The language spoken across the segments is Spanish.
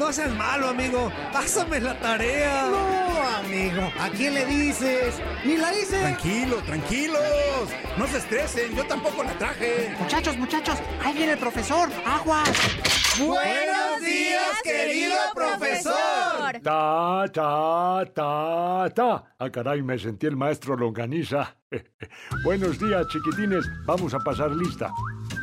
No seas malo, amigo. Pásame la tarea. No, amigo, ¿a quién le dices? Ni la hice. Tranquilo, tranquilos. No se estresen, yo tampoco la traje. Muchachos, muchachos, ahí viene el profesor. Agua. Buenos días, querido profesor. Ta, ta, ta, ta. Ah, caray, me sentí el maestro Longaniza. Buenos días, chiquitines. Vamos a pasar lista.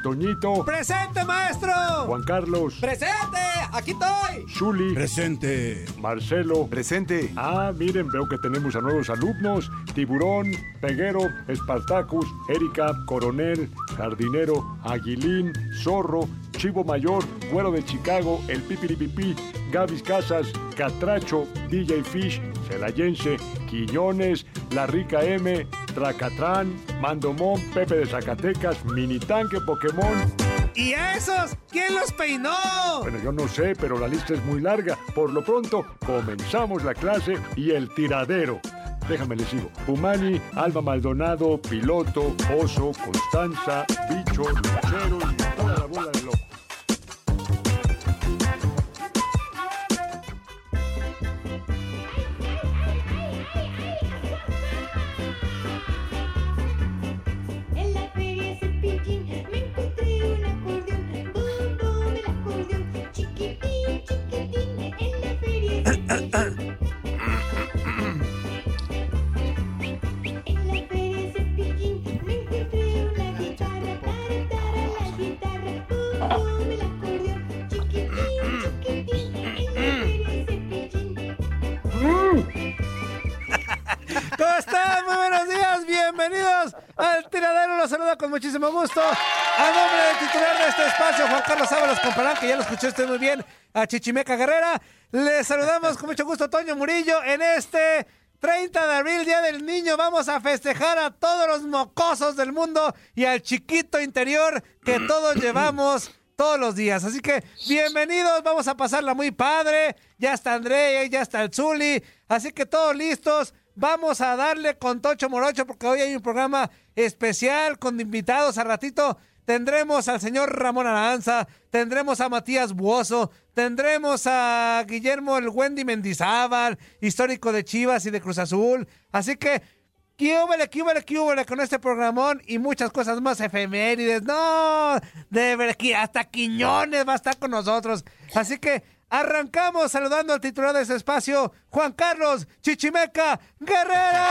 Toñito, ¡Presente, maestro! Juan Carlos, ¡Presente! ¡Aquí estoy! Zuli, Presente. Marcelo. Presente. Ah, miren, veo que tenemos a nuevos alumnos. Tiburón, Peguero, Espartacus, Erika, Coronel, Jardinero, Aguilín, Zorro, Chivo Mayor, Güero de Chicago, El Pipiripipí, Gavis Casas, Catracho, DJ Fish, Celayense, Quiñones, La Rica M, Tracatrán, Mandomón, Pepe de Zacatecas, Mini Tanque Pokémon. ¿Y a esos? ¿Quién los peinó? Bueno, yo no sé, pero la lista es muy larga. Por lo pronto, comenzamos la clase y el tiradero. Déjame les sigo. Humani, Alba Maldonado, Piloto, Oso, Constanza, Bicho, Lucero y toda la bola de locos. Muchísimo gusto. A nombre del titular de este espacio, Juan Carlos Ábalos Comparán, que ya lo escuchó usted muy bien, a Chichimeca Guerrera. Les saludamos con mucho gusto, Toño Murillo, en este 30 de abril, Día del Niño. Vamos a festejar a todos los mocosos del mundo y al chiquito interior que todos llevamos todos los días. Así que bienvenidos, vamos a pasarla muy padre. Ya está André, ya está el Zuli. Así que todos listos. Vamos a darle con Tocho Morocho porque hoy hay un programa especial con invitados. A ratito tendremos al señor Ramón Aranza, tendremos a Matías Buoso, tendremos a Guillermo el Wendy Mendizábal, histórico de Chivas y de Cruz Azul. Así que ¿Qué húbele, qué húbele, qué húbele con este programón y muchas cosas más efemérides? No, de verdad que hasta Quiñones va a estar con nosotros. Así que arrancamos saludando al titular de ese espacio, Juan Carlos Chichimeca Guerrero.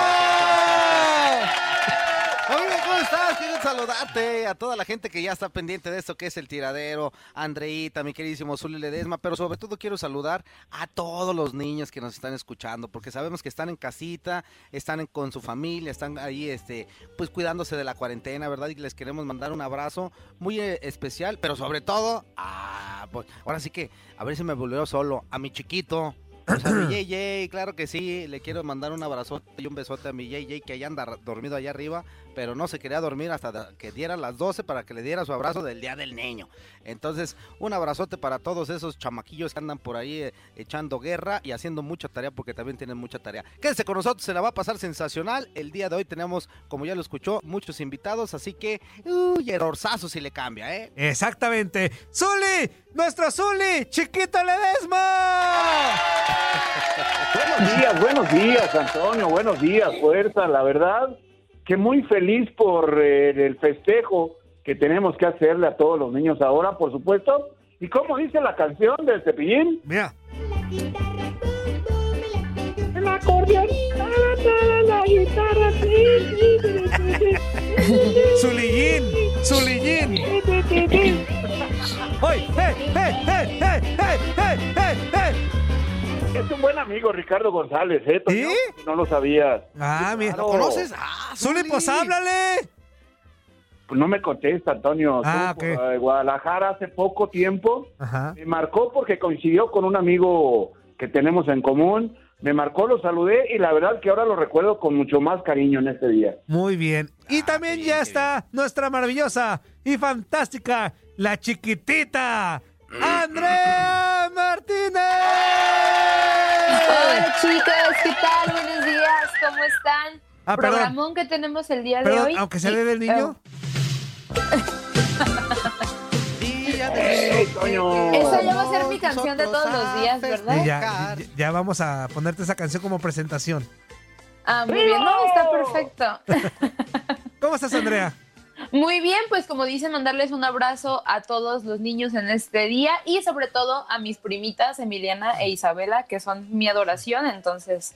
Amigo, ¿cómo estás? Quiero saludarte a toda la gente que ya está pendiente de esto que es el tiradero, Andreita, mi queridísimo Zuli Ledesma, pero sobre todo quiero saludar a todos los niños que nos están escuchando, porque sabemos que están en casita, están en- con su familia, están ahí, este, pues cuidándose de la cuarentena, ¿verdad? Y les queremos mandar un abrazo muy eh, especial, pero sobre todo, ah, pues, ahora sí que, a ver si me volvió solo, a mi chiquito. O sea, mi JJ, claro que sí, le quiero mandar un abrazote y un besote a mi JJ que allá anda dormido allá arriba, pero no se quería dormir hasta que dieran las 12 para que le diera su abrazo del Día del Niño. Entonces, un abrazote para todos esos chamaquillos que andan por ahí eh, echando guerra y haciendo mucha tarea porque también tienen mucha tarea. Quédense con nosotros, se la va a pasar sensacional. El día de hoy tenemos, como ya lo escuchó, muchos invitados, así que, uy, errorzazo si le cambia, ¿eh? Exactamente. ¡Zuli! ¡Nuestro Zuli! ¡Chiquito Ledesma! Buenos días, buenos días, Antonio, buenos días, fuerza, la verdad que muy feliz por eh, el festejo que tenemos que hacerle a todos los niños ahora, por supuesto. Y como dice la canción del Cepillín, Mira. El acordeón, la guitarra, ¡Zulillín! ¡Zulillín! ¡Hey, hey, hey, hey, hey, hey, hey, hey! Es un buen amigo Ricardo González, ¿eh? Toño? ¿Sí? Si No lo sabías. Ah, mira. Claro. ¿Lo conoces? Ah, ¡Zuli, pues háblale! Pues no me contesta, Antonio. Ah, Estuvo ok. por, eh, Guadalajara hace poco tiempo. Ajá. Me marcó porque coincidió con un amigo que tenemos en común. Me marcó, lo saludé y la verdad que ahora lo recuerdo con mucho más cariño en este día. Muy bien. Y también Ah, qué bien, ya está nuestra maravillosa y fantástica, la chiquitita, Andrea Martínez. Hola chicos, ¿qué tal? Buenos días, ¿cómo están? Ah, perdón. Programón que tenemos el día de hoy. aunque sea Sí, del niño. Día ¡Ey, Toño! eh, Esa ya va a ser mi canción de todos los días, ¿verdad? Ya, ya- ya vamos a ponerte esa canción como presentación. Ah, muy bien, no, está perfecto. ¿Cómo estás, Andrea? Muy bien, pues como dicen, mandarles un abrazo a todos los niños en este día y sobre todo a mis primitas Emiliana e Isabela, que son mi adoración, entonces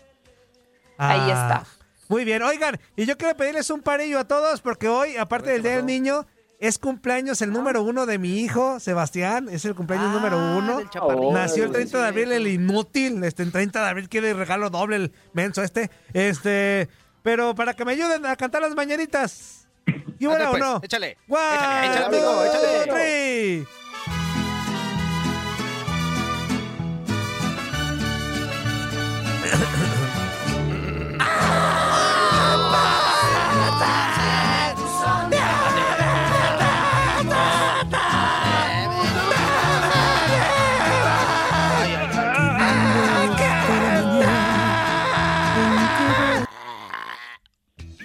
Ahí está. Ah, Muy bien, oigan, y yo quiero pedirles un parillo a todos porque hoy, aparte del Día del Niño, es cumpleaños el número uno de mi hijo, Sebastián, es el cumpleaños número uno. Ah, del chaparrito. Nació el 30 de Sí, abril el inútil, este, el 30 de abril quiere regalo doble el menso este, este, pero para que me ayuden a cantar las mañanitas. ¿Y bueno o pues, no? échale, One, échale, échale, amigo, two, échale. three.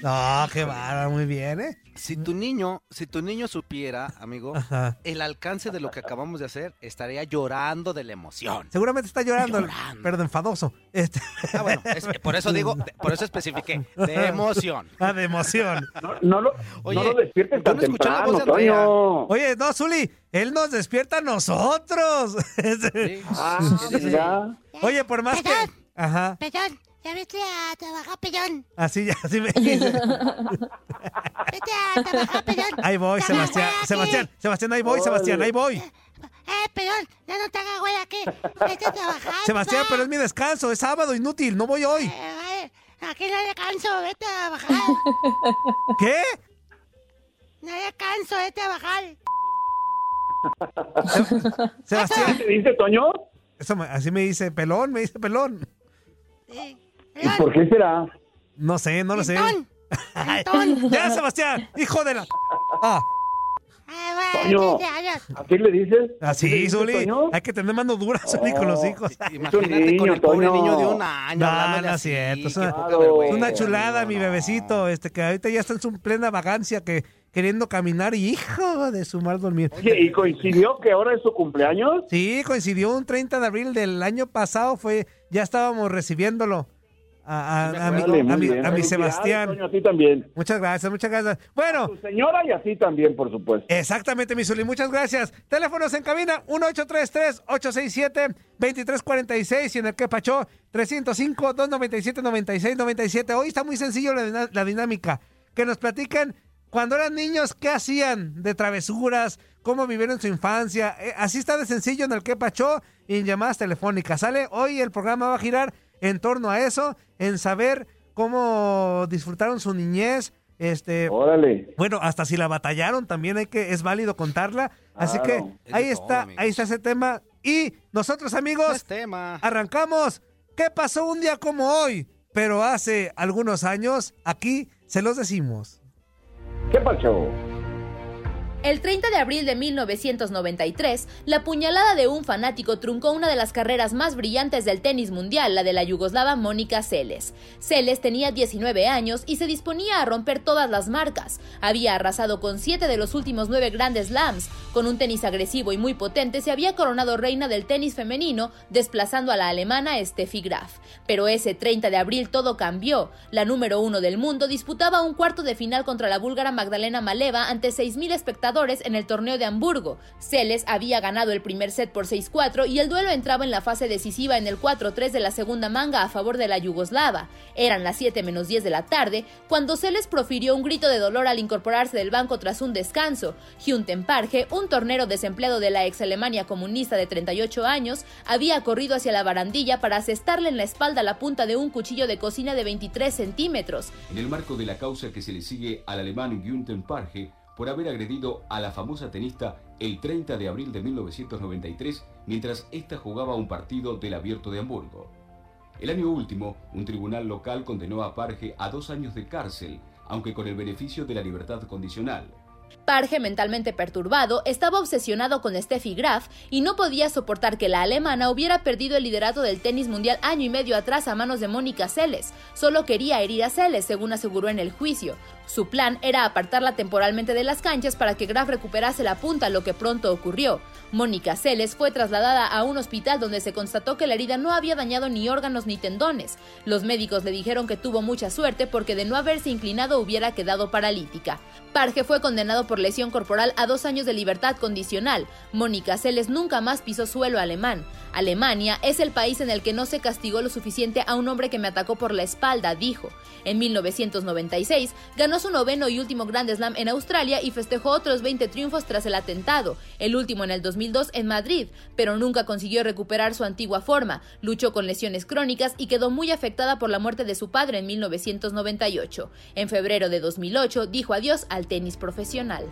No, qué bárbaro, muy bien, ¿eh? Si tu niño, si tu niño supiera, amigo, Ajá. el alcance de lo que acabamos de hacer, estaría llorando de la emoción. Seguramente está llorando, Llorando. pero de enfadoso. Este, Ah, bueno, es- por eso digo, por eso especifiqué, de emoción. ah, de emoción. No, no lo, Oye, no lo despiertes tan no escuché la temprano, voz de. Oye, no, Zuli, él nos despierta a nosotros. Sí. Ah, Sí, sí, sí. mira. Oye, por más que... Ajá, ya vete a trabajar, Pellón. así ya, así me dice. Vete a trabajar, Pellón. Ahí voy, Ya Sebastián. Sebastián, Sebastián, ahí voy, Sebastián, ahí voy. Eh, Pellón, ya no te hagas güey aquí. Vete a trabajar. Sebastián, papá. pero es mi descanso, es sábado, inútil, no voy hoy. Eh, eh, aquí no descanso, vete a trabajar. ¿Qué? No descanso, vete a trabajar. Sebastián, ¿Qué dice, Toño? eso me- así me dice pelón, me dice pelón. Sí. ¿Y por qué será? No sé, no lo sé. Antón. Ya, Sebastián, hijo de la... Ah, Toño. 15 años. ¿Así le dices? así, ¿Le dices, Zuli. Hay que tener mano dura, Zuli, con los hijos. Imagínate niño, con el pobre niño de un año. No, no es cierto, es qué una- chulada, mi bebecito, este que ahorita ya está en su plena vagancia, que queriendo caminar y hijo de su mal dormir. Oye, ¿y coincidió que ahora es su cumpleaños? Sí, coincidió un 30 de abril del año pasado, fue, ya estábamos recibiéndolo a, a- a mi, a mi- a Sebastián. A ti también. Muchas gracias, muchas gracias. Bueno, Tu señora y a ti también, por supuesto. exactamente, mi Zuli, muchas gracias. Teléfonos en cabina, 1833-867-2346 y en el que pachó 305-297-9697. Hoy está muy sencillo la dinámica. Que nos platiquen cuando eran niños, ¿qué hacían de travesuras? ¿Cómo vivieron su infancia? Eh, así está de sencillo en el que pachó y en llamadas telefónicas. ¿Sale? Hoy el programa va a girar en torno a eso, en saber cómo disfrutaron su niñez. Este, Órale. bueno, hasta si la batallaron, también hay que, es válido contarla. Así que Claro. Ahí está, ahí está ese tema. Y nosotros, amigos, tema. arrancamos. ¿Qué pasó un día como hoy? Pero hace algunos años, aquí se los decimos. ¿Qué pasó? El 30 de abril de 1993, la puñalada de un fanático truncó una de las carreras más brillantes del tenis mundial, la de la yugoslava Mónica Seles. Seles tenía 19 años y se disponía a romper todas las marcas. Había arrasado con 7 de los últimos 9 grandes slams. Con un tenis agresivo y muy potente, se había coronado reina del tenis femenino, desplazando a la alemana Steffi Graf. Pero ese 30 de abril todo cambió. La número uno del mundo disputaba un cuarto de final contra la búlgara Magdalena Maleva ante 6.000 espectadores en el torneo de Hamburgo. Celes había ganado el primer set por 6-4 y el duelo entraba en la fase decisiva en el 4-3 de la segunda manga a favor de la yugoslava. Eran las 7 menos 10 de la tarde cuando Celes profirió un grito de dolor al incorporarse del banco tras un descanso. Hyunten Parge, un tornero desempleado de la ex Alemania comunista de 38 años, había corrido hacia la barandilla para asestarle en la espalda la punta de un cuchillo de cocina de 23 centímetros. En el marco de la causa que se le sigue al alemán Günther por haber agredido a la famosa tenista el 30 de abril de 1993 mientras ésta jugaba un partido del Abierto de Hamburgo. El año último, un tribunal local condenó a Parge a dos años de cárcel, aunque con el beneficio de la libertad condicional. Parge, mentalmente perturbado, estaba obsesionado con Steffi Graf y no podía soportar que la alemana hubiera perdido el liderato del tenis mundial año y medio atrás a manos de Mónica Seles. Solo quería herir a Seles, según aseguró en el juicio. Su plan era apartarla temporalmente de las canchas para que Graf recuperase la punta, lo que pronto ocurrió. Mónica Seles fue trasladada a un hospital donde se constató que la herida no había dañado ni órganos ni tendones. Los médicos le dijeron que tuvo mucha suerte porque de no haberse inclinado hubiera quedado paralítica. Parge fue condenado por lesión corporal a dos años de libertad condicional. Mónica Seles nunca más pisó suelo alemán. Alemania es el país en el que no se castigó lo suficiente a un hombre que me atacó por la espalda, dijo. En 1996 ganó su noveno y último Grand Slam en Australia y festejó otros 20 triunfos tras el atentado, el último en el 2002 en Madrid, pero nunca consiguió recuperar su antigua forma, luchó con lesiones crónicas y quedó muy afectada por la muerte de su padre en 1998. En febrero de 2008 dijo adiós al tenis profesional.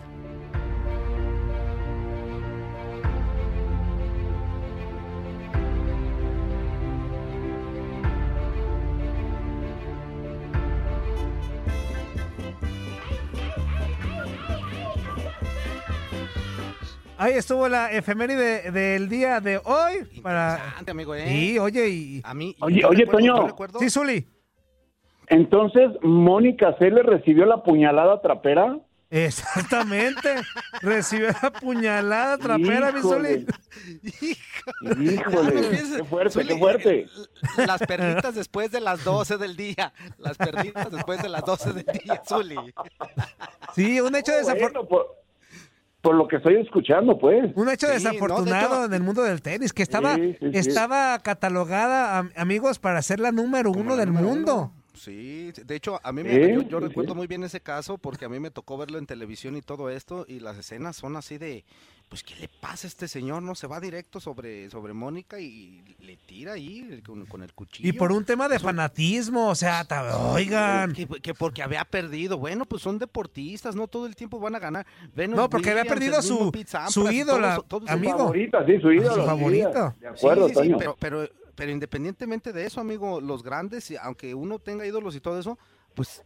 Ahí estuvo la efeméride del día de hoy. Para... Interesante, amigo, ¿eh? Sí, oye, y... A mí, Oye, yo oye, recuerdo- Toño. Sí, Zuli. Entonces, ¿Mónica C. le recibió la puñalada trapera? Exactamente. Recibió la puñalada trapera, mi Zuli. Híjole. Híjole, qué fuerte, qué fuerte. Las perditas después de las 12 del día. Las perditas después de las 12 del día, Zuli. Sí, un hecho desafortunado. Bueno, por, por lo que estoy escuchando, pues. Un hecho Sí, desafortunado no, de hecho- en el mundo del tenis, que estaba, Sí, sí, sí. estaba catalogada, am- amigos, para ser la número uno del mundo. Sí, de hecho, a mí me, yo, yo sí, recuerdo sí. muy bien ese caso porque a mí me tocó verlo en televisión y todo esto y las escenas son así de, pues, ¿qué le pasa a este señor? No se va directo sobre, sobre Mónica y le tira ahí con, con el cuchillo. Y por un tema de fanatismo, o sea, ta- oigan. Que, que porque había perdido. Bueno, pues son deportistas, no todo el tiempo van a ganar. Venus No, porque había perdido su- su ídola, todos- todos sus amigo. Favorita, sí, su ídolo. Su sí, favorito. De acuerdo, Sí, sí, sí, Toño. pero, pero, pero independientemente de eso, amigo, los grandes, y aunque uno tenga ídolos y todo eso, pues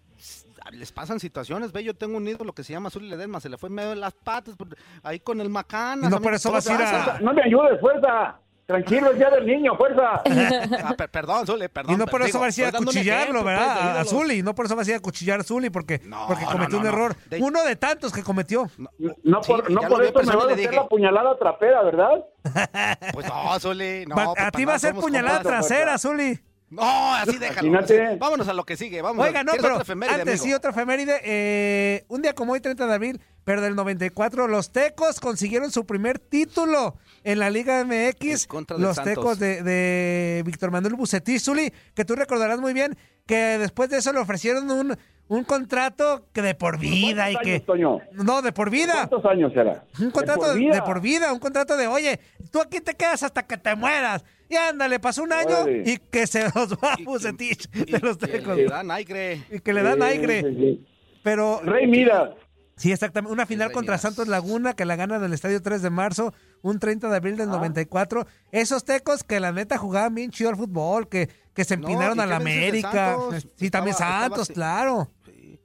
les pasan situaciones. Ve, yo tengo un ídolo que se llama Zuli Ledesma, se le fue en medio de las patas, ahí con el Macanas. Y no por eso vas a ir a-. No me ayudes, fuerza. Tranquilo, es día del niño, fuerza. Ah, per- perdón, Zuli, perdón. Y no por eso vas a ir a estoy dando un cuchillarlo, ejemplo, pues, ¿verdad? A- A. Zuli, no por eso vas a ir a cuchillar a Zuli porque, porque cometió no, un no. error. De- Uno de tantos que cometió. No Sí, por, no eso me va a hacer la puñalada trapera, ¿verdad? Pues no, Zuli, no. Va- pues, a ti va a ser puñalada trasera, Zuli. No, así déjalo. Imagínate. Vámonos a lo que sigue. Vamos Oiga, no, ¿quieres pero antes amigo? sí, otra efeméride. eh, un día como hoy, 30 de abril, pero del 94, los Tecos consiguieron su primer título en la Liga MX. Contra del Los Santos. Tecos de, de Víctor Manuel Bucetich, Zuli, que tú recordarás muy bien que después de eso le ofrecieron un, un contrato que de por vida y ¿Cuántos que... Toño? No, de por vida. ¿Cuántos años será? Un contrato por de, vida. de por vida, un contrato de, oye, tú aquí te quedas hasta que te mueras. Y ándale, pasó un año Órale. y que se los va a Bucetich de los Que tecos. le dan aire. Y que le dan aire. sí, sí. Pero. Rey Midas. Sí, exactamente. Una final contra Santos Laguna que la gana en el estadio 3 de marzo, un 30 de abril Ah. del 94. Esos tecos que la neta jugaban bien chido al fútbol, que, que se No, empinaron ¿y a la América. Santos? Sí, también Estaba- Santos, claro.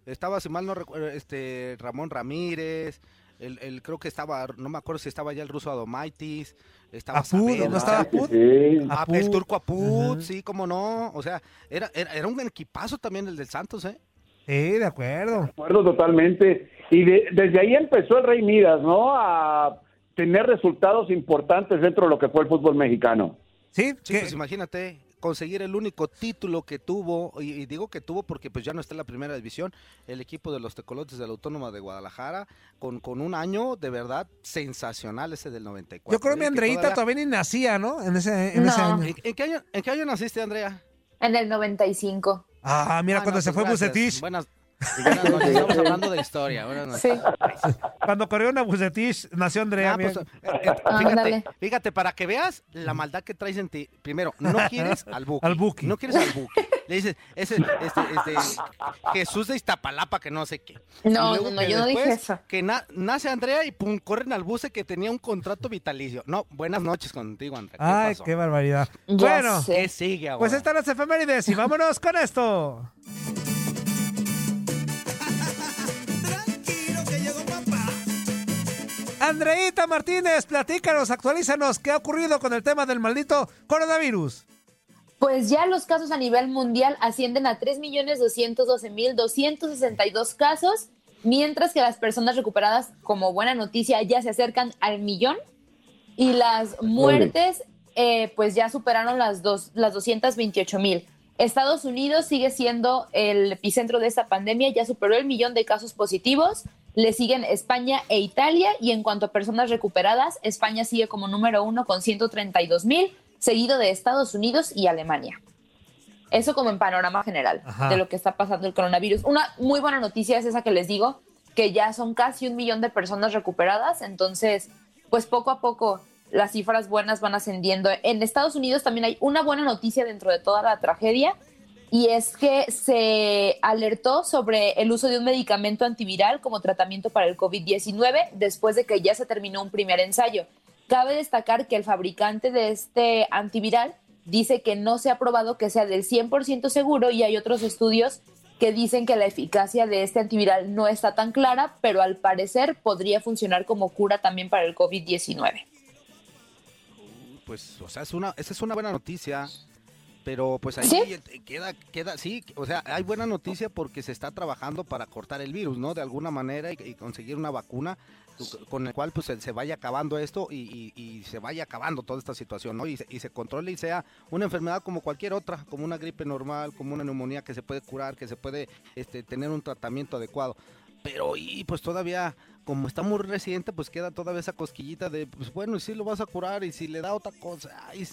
Estaba, si mal no recuerdo, este, Ramón Ramírez, el, el- creo que estaba, no me acuerdo si estaba ya el ruso Adomaitis, estaba Apud. ¿no estaba Apud? Ah, Apud. el turco Apud, sí, cómo no, o sea, era, era, era un equipazo también el del Santos, ¿eh? Sí, de acuerdo. De acuerdo totalmente. Y de- desde ahí empezó el Rey Midas, ¿no? A tener resultados importantes dentro de lo que fue el fútbol mexicano. Sí, Sí, pues imagínate, conseguir el único título que tuvo, y, y digo que tuvo porque pues ya no está en la primera división, el equipo de los Tecolotes de la Autónoma de Guadalajara, con, con un año de verdad sensacional ese del 94. Yo creo que mi. Andreita todavía- todavía ni nacía, ¿no? En ese, en ese año. ¿En, en qué año, ¿En qué año naciste, Andrea? En el 95. Ah, mira, Ah, cuando no, se pues fue gracias. Bucetich. Buenas, buenas noches, estamos hablando de historia. Buenas noches. Sí. Cuando corrieron a Bucetich, nació Andrea. Ah, pues, eh, eh, Ándale. fíjate, fíjate, para que veas la maldad que traes en ti. Primero, no quieres al Buki. Al Buki. No quieres al Buki. Le dices, ese, este, este, Jesús de Iztapalapa, que no sé qué. No, no, yo no dije eso. Que na- nace Andrea y pum, corren al buce que tenía un contrato vitalicio. No, buenas noches contigo, Andrea. ¿Qué Ay, pasó? qué barbaridad. Ya bueno, sé. ¿Qué sigue ahora? pues están las efemérides y vámonos con esto. Andreita Martínez, platícanos, actualízanos qué ha ocurrido con el tema del maldito coronavirus. Pues ya los casos a nivel mundial ascienden a 3.212.262 casos, mientras que las personas recuperadas, como buena noticia, ya se acercan al millón y las muertes eh, pues ya superaron las, dos, las 228.000. Estados Unidos sigue siendo el epicentro de esta pandemia, ya superó el millón de casos positivos, le siguen España e Italia y en cuanto a personas recuperadas, España sigue como número uno con 132.000, seguido de Estados Unidos y Alemania. Eso como en panorama general Ajá. de lo que está pasando el coronavirus. Una muy buena noticia es esa que les digo, que ya son casi un millón de personas recuperadas, entonces, pues poco a poco las cifras buenas van ascendiendo. En Estados Unidos también hay una buena noticia dentro de toda la tragedia, y es que se alertó sobre el uso de un medicamento antiviral como tratamiento para el COVID-19 después de que ya se terminó un primer ensayo. Cabe destacar que el fabricante de este antiviral dice que no se ha probado que sea del 100% seguro y hay otros estudios que dicen que la eficacia de este antiviral no está tan clara, pero al parecer podría funcionar como cura también para el COVID-19. Pues, o sea, es una, esa es una buena noticia. Pero pues ahí ¿Sí? eh, queda, queda, sí, o sea, hay buena noticia porque se está trabajando para cortar el virus, ¿no? De alguna manera y, y conseguir una vacuna cu- con el cual pues se, vaya acabando esto y, y- y se vaya acabando toda esta situación, ¿no? Y se, y se controle y sea una enfermedad como cualquier otra, como una gripe normal, como una neumonía que se puede curar, que se puede este, tener un tratamiento adecuado. Pero y pues todavía, como está muy reciente, pues queda todavía esa cosquillita de, pues bueno, y si lo vas a curar y si le da otra cosa, ay,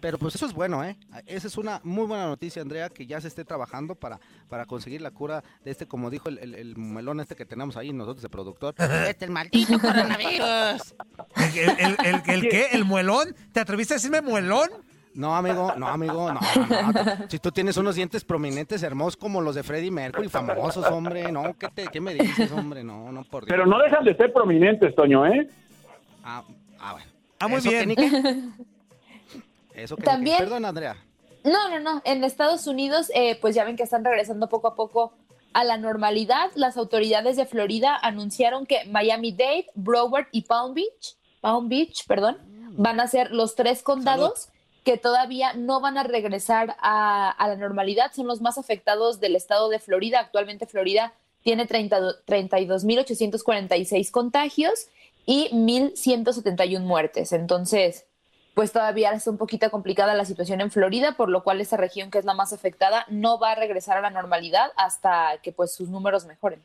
pero pues eso es bueno, ¿eh? Esa es una muy buena noticia, Andrea, que ya se esté trabajando para, para conseguir la cura de este, como dijo el, el- el melón este que tenemos ahí nosotros de productor. este el maldito coronavirus. ¿El, el, el- el- el qué? ¿El muelón? ¿Te atreviste a decirme muelón? No, amigo, no, amigo, no, no, no. Si tú tienes unos dientes prominentes hermosos como los de Freddie Mercury, famosos, hombre, no, ¿qué, te, qué me dices, hombre? No, no, por Dios. Pero no dejan de ser prominentes, Toño, ¿eh? Ah, ah, bueno. Ah, muy ¿Eso bien. qué, ni qué? Eso que. También- Perdón, Andrea. No, no, no. En Estados Unidos, eh, pues ya ven que están regresando poco a poco a la normalidad. Las autoridades de Florida anunciaron que Miami-Dade, Broward y Palm Beach, Palm Beach, perdón, van a ser los tres condados que todavía no van a regresar a, a la normalidad. Son los más afectados del estado de Florida. Actualmente Florida tiene 30 do- 32.846 contagios y 1.171 muertes. Entonces, pues todavía está un poquito complicada la situación en Florida, por lo cual esa región que es la más afectada no va a regresar a la normalidad hasta que pues sus números mejoren.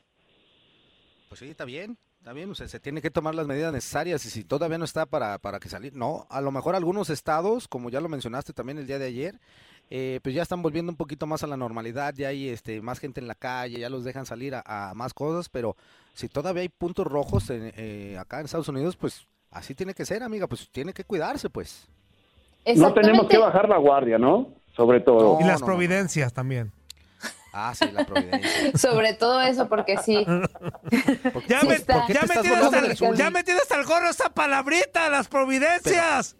Pues sí, está bien, está bien, o sea, se tiene que tomar las medidas necesarias y si todavía no está para, para que salir, no, a lo mejor algunos estados, como ya lo mencionaste también el día de ayer, eh, pues ya están volviendo un poquito más a la normalidad, ya hay este, más gente en la calle, ya los dejan salir a, a más cosas, pero si todavía hay puntos rojos en, eh, acá en Estados Unidos, pues así tiene que ser, amiga, pues tiene que cuidarse, pues. No tenemos que bajar la guardia, ¿no? Sobre todo. y las providencias también. Ah, sí, la providencia. Sobre todo eso, porque sí. Ya, Sí me, ya, ¿Por hasta, ya hasta el gorro esa palabrita, las providencias.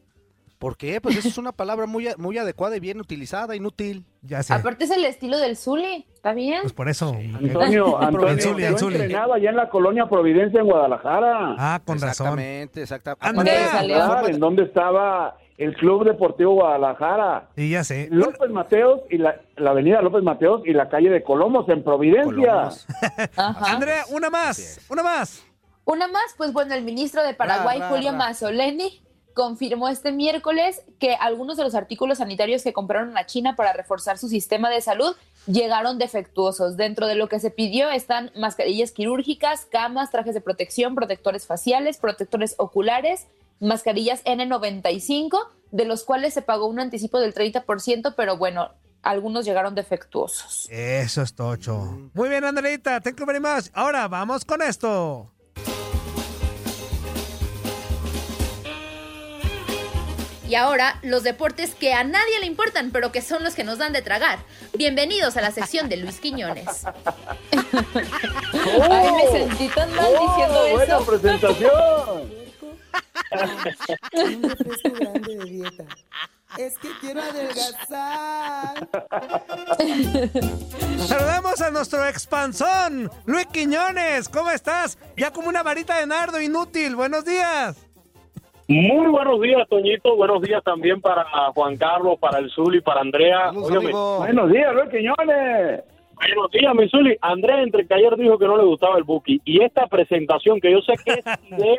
¿Por qué? Pues eso es una palabra muy, a- muy adecuada y bien utilizada, inútil. Ya sé. Aparte es el estilo del Zuli, ¿está bien? Pues por eso. Antonio, Antonio, El Zuli, el yo Zuli. entrenaba allá en la colonia Providencia en Guadalajara. Ah, con razón. Exactamente, exactamente. Andrea, ¿En dónde estaba el Club Deportivo Guadalajara? Sí, ya sé. López Mateos y la, la avenida López Mateos y la calle de Colomos en Providencia. Ajá. Andrea, una más, una más. Una más, pues bueno, el ministro de Paraguay, Ra, ra, Julio ra. Mazzoleni, confirmó este miércoles que algunos de los artículos sanitarios que compraron a China para reforzar su sistema de salud llegaron defectuosos. Dentro de lo que se pidió están mascarillas quirúrgicas, camas, trajes de protección, protectores faciales, protectores oculares, mascarillas N95, de los cuales se pagó un anticipo del 30%, pero bueno, algunos llegaron defectuosos. Eso es tocho. Muy bien, Andreita. Thank you very much. Ahora vamos con esto. Y ahora, los deportes que a nadie le importan, pero que son los que nos dan de tragar. Bienvenidos a la sección de Luis Quiñones. Ay, me sentí tan mal diciendo ¡Oh, buena eso. presentación! Un refresco grande de dieta. Es que quiero adelgazar. Saludamos a nuestro expanzón, Luis Quiñones. ¿Cómo estás? Ya como una varita de nardo inútil. Buenos días. Muy buenos días, Toñito. Buenos días también para Juan Carlos, para el Zuli, para Andrea. Buenos días, Luis Quiñones. Buenos días, mi Zuli. Andrea, entre que ayer dijo que no le gustaba el Buki y esta presentación, que yo sé que es idea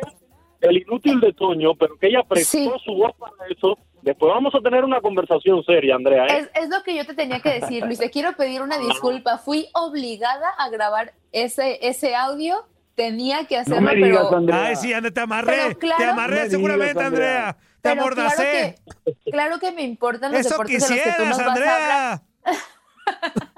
del inútil de Toño, pero que ella prestó su voz para eso. Después vamos a tener una conversación seria, Andrea. ¿eh? Es, es lo que yo te tenía que decir, Luis. Te quiero pedir una disculpa. Fui obligada a grabar ese, ese audio. Tenía que hacerlo, me digas, pero. Andrea. Ay, sí, Andrea, te amarré. Pero claro- te amarré No me seguramente, digas, Andrea. Andrea. Te Pero amordacé. Claro que, claro que me importan los Eso deportes de los que tú nos quisieras, vas a Andrea. hablar.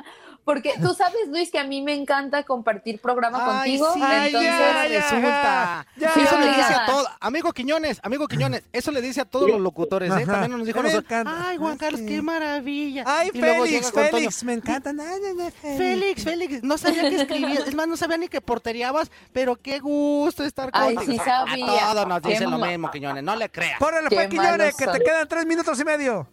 Porque tú sabes, Luis, que a mí me encanta compartir programa Ay, contigo. sí, entonces, ya, resulta. Ya, eso le ya. dice a todo, amigo Quiñones, amigo Quiñones, eso le dice a todos los locutores, ¿eh? También nos dijo nosotros, encanta. ay, Juan Carlos, qué maravilla. Ay, Y Félix, Félix, me encantan. Ay, ay, ay, Félix. Félix, Félix, no sabía que escribías, es más, no sabía ni que porteriabas, pero qué gusto estar Ay, contigo. sí sabía. A todos nos dicen lo mismo, Quiñones, no le creas. Córrele, Qué pues, Quiñones, que te quedan tres minutos y medio.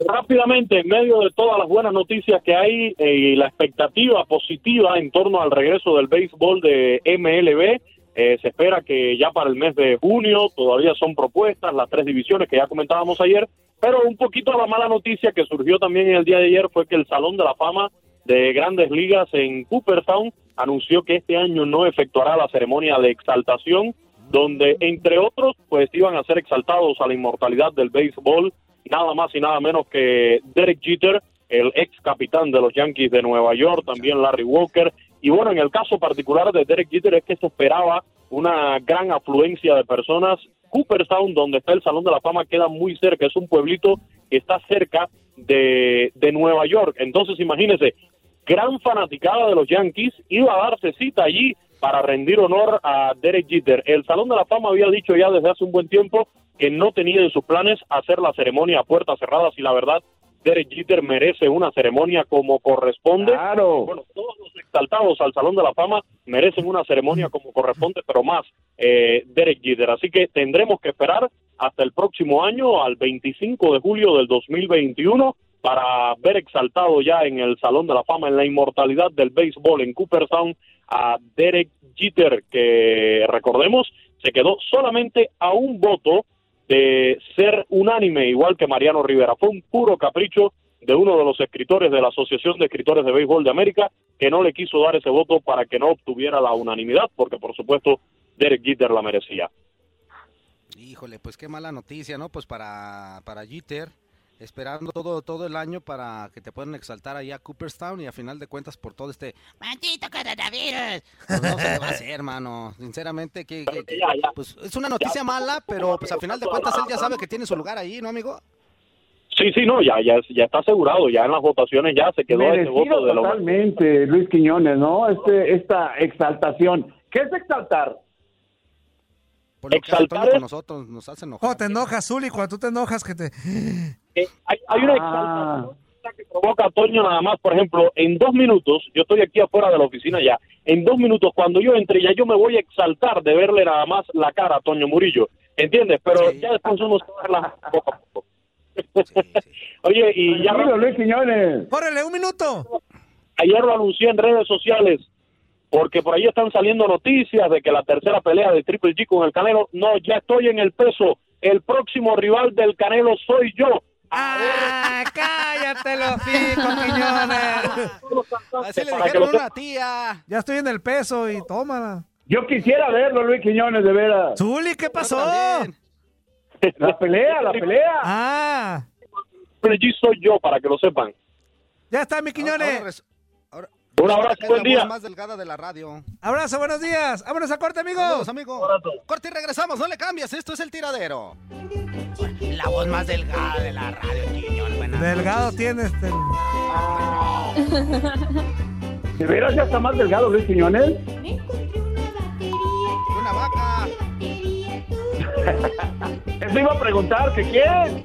Rápidamente, en medio de todas las buenas noticias que hay eh, y la expectativa positiva en torno al regreso del béisbol de MLB, eh, se espera que ya para el mes de junio todavía son propuestas las tres divisiones que ya comentábamos ayer, pero un poquito la mala noticia que surgió también en el día de ayer fue que el Salón de la Fama de Grandes Ligas en Cooperstown anunció que este año no efectuará la ceremonia de exaltación, donde entre otros pues iban a ser exaltados a la inmortalidad del béisbol nada más y nada menos que Derek Jeter, el ex capitán de los Yankees de Nueva York, también Larry Walker. Y bueno, en el caso particular de Derek Jeter es que se esperaba una gran afluencia de personas. Cooperstown, donde está el Salón de la Fama, queda muy cerca, es un pueblito que está cerca de, de Nueva York. Entonces, imagínense, gran fanaticada de los Yankees, iba a darse cita allí para rendir honor a Derek Jeter. El Salón de la Fama había dicho ya desde hace un buen tiempo que no tenía en sus planes hacer la ceremonia a puertas cerradas y la verdad, Derek Jeter merece una ceremonia como corresponde. Claro. Bueno, todos los exaltados al Salón de la Fama merecen una ceremonia como corresponde, pero más eh, Derek Jeter. Así que tendremos que esperar hasta el próximo año, al 25 de julio del 2021, para ver exaltado ya en el Salón de la Fama, en la inmortalidad del béisbol en Cooperstown, a Derek Jeter, que recordemos, se quedó solamente a un voto de ser unánime, igual que Mariano Rivera. Fue un puro capricho de uno de los escritores de la Asociación de Escritores de Béisbol de América, que no le quiso dar ese voto para que no obtuviera la unanimidad, porque por supuesto Derek Jeter la merecía. Híjole, pues qué mala noticia, ¿no? Pues para, para Jeter, esperando todo, todo el año para que te puedan exaltar allá a Cooperstown y a final de cuentas por todo este maldito coronavirus. Pues no se va a hacer, hermano. Sinceramente, que, que- que- pues es una noticia mala, pero pues a final de cuentas él ya sabe que tiene su lugar ahí, ¿no, amigo? Sí, sí, no, ya, ya, ya está asegurado, ya en las votaciones ya se quedó ese Merecido voto de lo totalmente, Luis Quiñones, ¿no? Este, esta exaltación. ¿Qué es exaltar? Por lo que hace Toño con nosotros, nos hace enojar. ¿Cómo te enojas, Zuli? Cuando tú te enojas que te... Eh, hay, hay una Ah. exaltación que provoca a Toño nada más, por ejemplo, en dos minutos, yo estoy aquí afuera de la oficina ya, en dos minutos, cuando yo entre, ya yo me voy a exaltar de verle nada más la cara a Toño Murillo, ¿entiendes? Pero ya después uno se va a relajar poco a poco. Oye, y ya Tranquilo, Luis Quiñones. ¡Córrele, un minuto! ayer lo anuncié en redes sociales, porque por ahí están saliendo noticias de que la tercera pelea de Triple G con el Canelo, no, ya estoy en el peso, el próximo rival del Canelo soy yo. ¡Ah, cállate los Quiñones! Así le dijeron a una tía. Ya estoy en el peso y tómala. Yo quisiera verlo, Luis Quiñones, de veras. Zuli, ¿qué pasó? La pelea, la pelea. Ah, Triple G soy yo, para que lo sepan. ya está, mi Quiñones. Un abrazo, es buen la día. voz más delgada de la radio. Abrazo, buenos días. Vámonos a corte, amigos. Saludos, amigo. Corte y regresamos, no le cambias, esto es el tiradero. La voz más delgada de la radio, Quiñón. buena Delgado tienes. este, ¿De veras ya está más delgado, Luis Quiñones? Una vaca. Eso iba a preguntar, ¿que quién?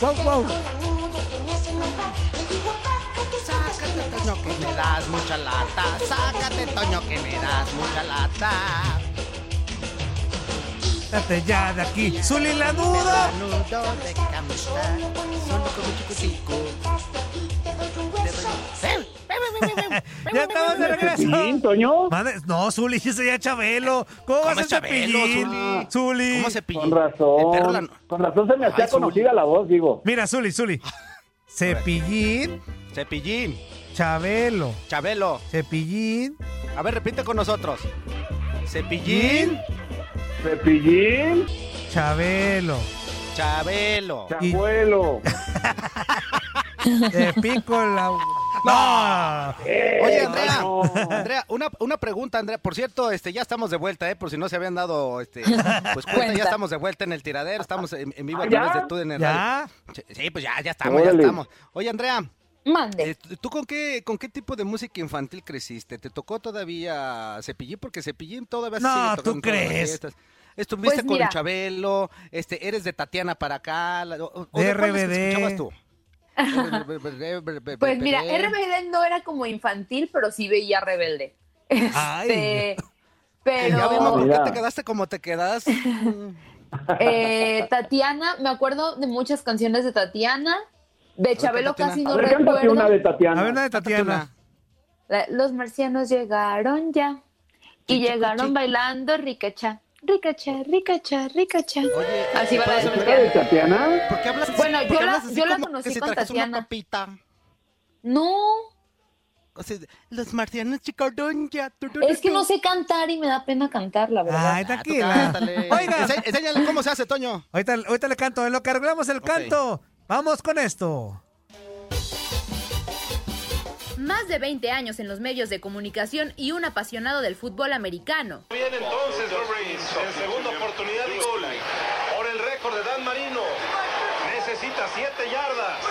Wow, wow. Sácate, Toño, que me das mucha lata. Sácate, Toño, que me das mucha lata. Date ya de aquí. Zuli la duda. Nudo de camisa, solo con un chico Ya estamos de regreso. ¿Cepillín, Toño? No, Zuli, ese ya Chabelo. ¿Cómo, a ¿Cómo ser es Chabelo, Cepillín? Zuli? Zuli. ¿Cómo se pilló? Con razón. Con razón se me hacía Ay, Zuli. conocida la voz, digo. Mira, Zuli, Zuli. Cepillín, Cepillín, Chabelo. Chabelo. Cepillín. A ver, repite con nosotros. Cepillín, Cepillín, Chabelo. Chabelo. Chabuelo. Te pico la. ¡No! Oye, Andrea, Andrea, una, una pregunta, Andrea. Por cierto, este, ya estamos de vuelta, ¿eh? Por si no se habían dado, este, pues cuenta, Cuenta. ya estamos de vuelta en el tiradero, estamos en, en vivo a ¿Ah, través de tú en el ¿Ya? radio. Sí, pues ya, ya estamos, ya estamos. Oye, Andrea, Mande. eh, ¿tú con qué, con qué tipo de música infantil creciste? ¿Te tocó todavía Cepillín? Porque Cepillín todavía se No, sigue ¿tú crees? Estuviste Pues con. Chabelo, este, eres de Tatiana para acá. la- o- o De RBD. escuchabas tú? Pues mira, RBD no era como infantil, pero sí veía rebelde. Ay. Este, Ya vimos por qué te quedaste como te quedas. eh, Tatiana, me acuerdo de muchas canciones de Tatiana. De Chabelo Tatiana. casi A no recuerdo. una de A ver, Tatiana. una de Tatiana. La- Los marcianos llegaron ya. Y llegaron bailando ricacha. Ricacha, ricacha, ricacha. Oye, Así va la de ¿puedes ¿Era de Tatiana. ¿Por qué hablas así? Bueno, ¿Por yo la- yo la como conocí que con Tatiana. Una papita? No, O sea, los marcianos es que no sé cantar y me da pena cantar, la verdad. Ay, Ah, tranquila. cántale. Oiga, Enséñale cómo se hace, Toño. ahorita, ahorita le canto. En lo que arreglamos el canto. Vamos con esto. Más de 20 años en los medios de comunicación y un apasionado del fútbol americano. Bien entonces en segunda oportunidad y gol. Por el récord de Dan Marino. Necesita 7 yardas.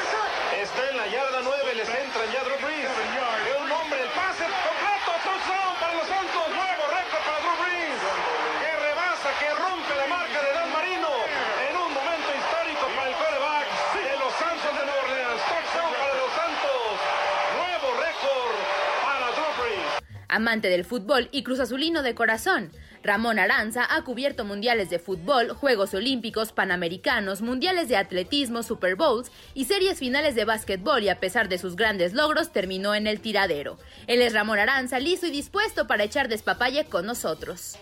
Amante del fútbol y cruzazulino de corazón, Ramón Aranza ha cubierto mundiales de fútbol, Juegos Olímpicos, Panamericanos, Mundiales de Atletismo, Super Bowls y series finales de básquetbol y a pesar de sus grandes logros terminó en el tiradero. Él es Ramón Aranza, listo y dispuesto para echar despapalle con nosotros.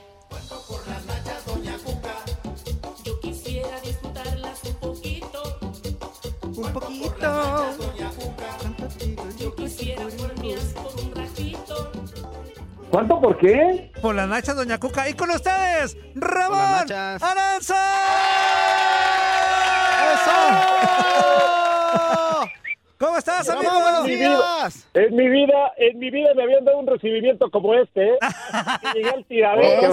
Un poquito. Yo quisiera por ¿Cuánto por qué? Por la Nacha Doña Cuca. Y con ustedes, Ramón. Aranza. ¿Cómo estás, amigo? en mi, vida, en mi vida, en mi vida me habían dado un recibimiento como este, ¿eh? Y Llegué al tiradero.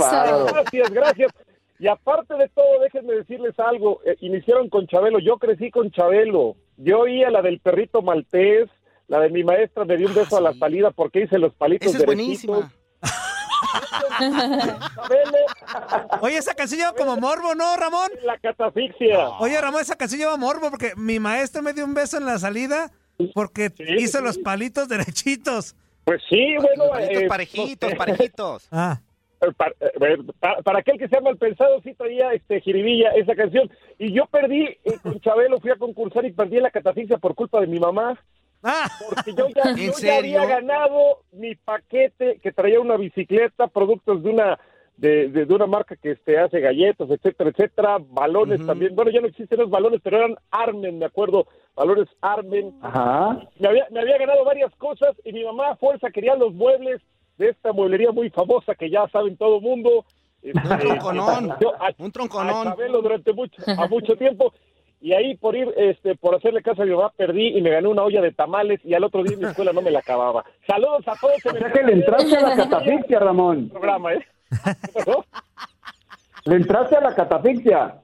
Gracias, gracias. Y aparte de todo, déjenme decirles algo. eh, iniciaron con Chabelo. Yo crecí con Chabelo. Yo oía la del perrito maltés, la de mi maestra me dio un beso a la salida porque hice los palitos Esa es buenísima. Oye, esa canción lleva como morbo, ¿no, Ramón? La catafixia. Oye, Ramón, esa canción lleva morbo porque mi maestro me dio un beso en la salida porque hizo los palitos derechitos. Pues sí, bueno. Palitos eh, parejitos, no- parejitos. Ah. para, eh, para- para aquel que sea mal pensado, sí traía este jiribilla esa canción. Y yo perdí eh, con Chabelo, fui a concursar y perdí la catafixia por culpa de mi mamá. Porque yo ya, ¿En yo ya había ganado mi paquete que traía una bicicleta, productos de una de, de- de una marca que este, hace galletas, etcétera, etcétera, balones también. Bueno, ya no existen los balones, pero eran Armen, me acuerdo, balones Armen. Ajá. Me había, me había ganado varias cosas y mi mamá a fuerza quería los muebles de esta mueblería muy famosa que ya saben todo mundo. Este, Un tronconón, yo a- un tronconón. a Chabelo durante mucho, a mucho tiempo. Y ahí por ir, este, por hacerle caso a mi mamá, perdí y me gané una olla de tamales y al otro día en mi escuela no me la acababa. Saludos a todos. O sea que le entraste a la catafixia, Ramón. Programa, ¿eh? Le entraste a la catafixia.